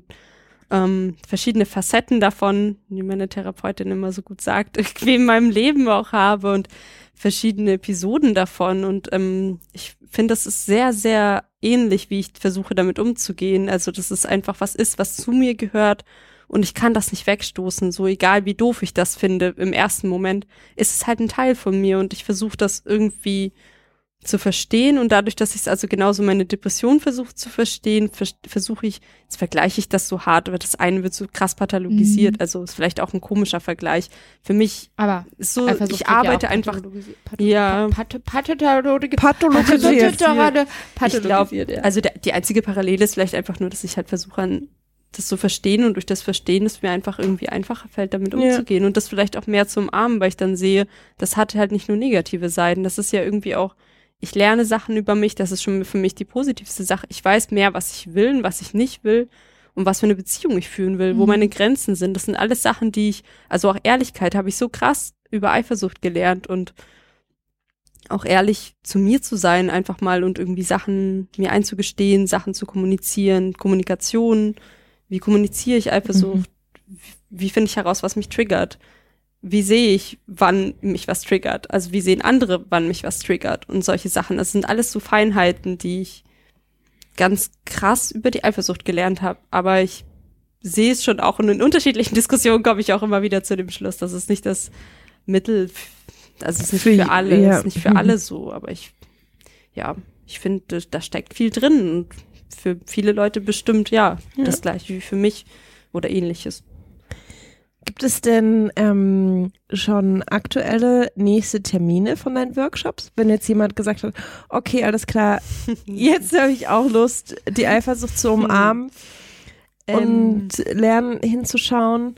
ähm, verschiedene Facetten davon, wie meine Therapeutin immer so gut sagt, irgendwie in meinem Leben auch habe und verschiedene Episoden davon. Und ähm, ich finde, das ist sehr, sehr ähnlich, wie ich versuche, damit umzugehen. Also, dass es einfach was ist, was zu mir gehört. Und ich kann das nicht wegstoßen, so egal wie doof ich das finde im ersten Moment, ist es halt ein Teil von mir und ich versuche das irgendwie zu verstehen und dadurch, dass ich es also genauso meine Depression versuche zu verstehen, vers versuche ich, jetzt vergleiche ich das so hart, aber das eine wird so krass pathologisiert, Mhm. also ist vielleicht auch ein komischer Vergleich. Für mich Aber so, ich ja arbeite auch einfach, Ja. path- pathologi- Pathologisiert. pathologisiert. ich glaube, ja. also der, die einzige Parallele ist vielleicht einfach nur, dass ich halt versuche, an das zu verstehen und durch das Verstehen es mir einfach irgendwie einfacher fällt, damit Ja. umzugehen und das vielleicht auch mehr zu umarmen, weil ich dann sehe, das hat halt nicht nur negative Seiten, das ist ja irgendwie auch, ich lerne Sachen über mich, das ist schon für mich die positivste Sache. Ich weiß mehr, was ich will und was ich nicht will und was für eine Beziehung ich führen will, wo Mhm. meine Grenzen sind. Das sind alles Sachen, die ich, also auch Ehrlichkeit habe ich so krass über Eifersucht gelernt und auch ehrlich zu mir zu sein, einfach mal und irgendwie Sachen mir einzugestehen, Sachen zu kommunizieren, Kommunikation, wie kommuniziere ich Eifersucht, wie finde ich heraus, was mich triggert, wie sehe ich, wann mich was triggert, also wie sehen andere, wann mich was triggert und solche Sachen. Das sind alles so Feinheiten, die ich ganz krass über die Eifersucht gelernt habe, aber ich sehe es schon auch und in unterschiedlichen Diskussionen komme ich auch immer wieder zu dem Schluss, dass es nicht das Mittel, also es ist nicht Für- alle, ja. es ist nicht für Mhm. alle so, aber ich, ja, ich finde, da steckt viel drin und für viele Leute bestimmt, ja, Ja. das gleiche wie für mich oder ähnliches. Gibt es denn ähm, schon aktuelle nächste Termine von deinen Workshops? Wenn jetzt jemand gesagt hat, okay, alles klar, jetzt habe ich auch Lust, die Eifersucht zu umarmen und lernen hinzuschauen.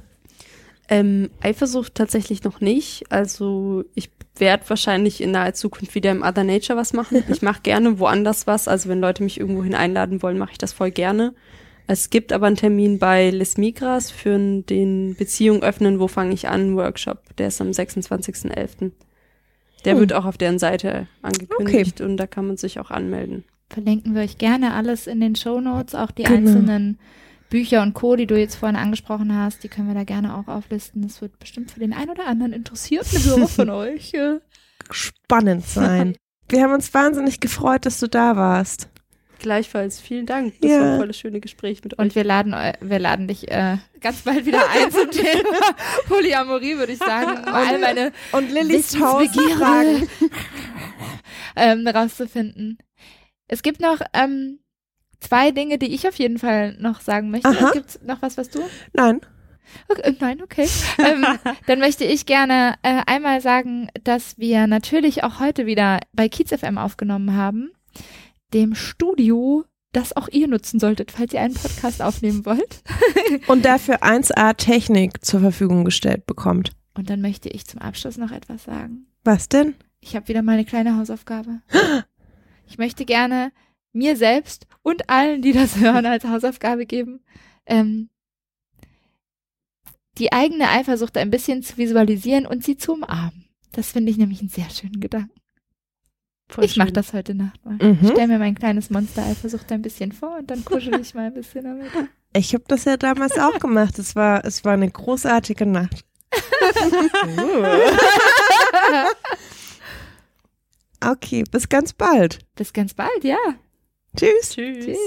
Ähm, Eifersucht tatsächlich noch nicht. Also ich werde wahrscheinlich in naher Zukunft wieder im Other Nature was machen. Ich mache gerne woanders was. Also wenn Leute mich irgendwohin einladen wollen, mache ich das voll gerne. Es gibt aber einen Termin bei Les Migras für den Beziehung öffnen, wo fange ich an, Workshop. Der ist am 26.11. Der Hm. wird auch auf deren Seite angekündigt und da kann man sich auch anmelden. Verlinken wir euch gerne alles in den Show Notes, auch die Genau. einzelnen Bücher und Co., die du jetzt vorhin angesprochen hast, die können wir da gerne auch auflisten. Das wird bestimmt für den einen oder anderen interessierten Hörer von euch. Spannend sein. Wir haben uns wahnsinnig gefreut, dass du da warst. Gleichfalls, vielen Dank. Das Ja. war ein volles schöne Gespräch mit euch. Und wir laden, wir laden dich äh, ganz bald wieder ein zum Thema Polyamorie, würde ich sagen, um all meine Und Lillys tausend Wissensbegierde Fragen. ähm, rauszufinden. Es gibt noch ähm, zwei Dinge, die ich auf jeden Fall noch sagen möchte. Gibt es noch was, was du? Nein. Okay, äh, nein, okay. ähm, dann möchte ich gerne äh, einmal sagen, dass wir natürlich auch heute wieder bei Kiez FM aufgenommen haben, dem Studio, das auch ihr nutzen solltet, falls ihr einen Podcast aufnehmen wollt. Und dafür 1A Technik zur Verfügung gestellt bekommt. Und dann möchte ich zum Abschluss noch etwas sagen. Was denn? Ich habe wieder meine kleine Hausaufgabe. Ich möchte gerne mir selbst und allen, die das hören, als Hausaufgabe geben, ähm, die eigene Eifersucht ein bisschen zu visualisieren und sie zu umarmen. Das finde ich nämlich einen sehr schönen Gedanken. Voll ich mache das heute Nacht mal. Mhm. Ich stelle mir mein kleines Monster Eifersucht ein bisschen vor und dann kuschel ich mal ein bisschen damit. Ich habe das ja damals auch gemacht. Es war, es war eine großartige Nacht. Okay, bis ganz bald. Bis ganz bald, ja. Tschüss. Tschüss. Tschüss.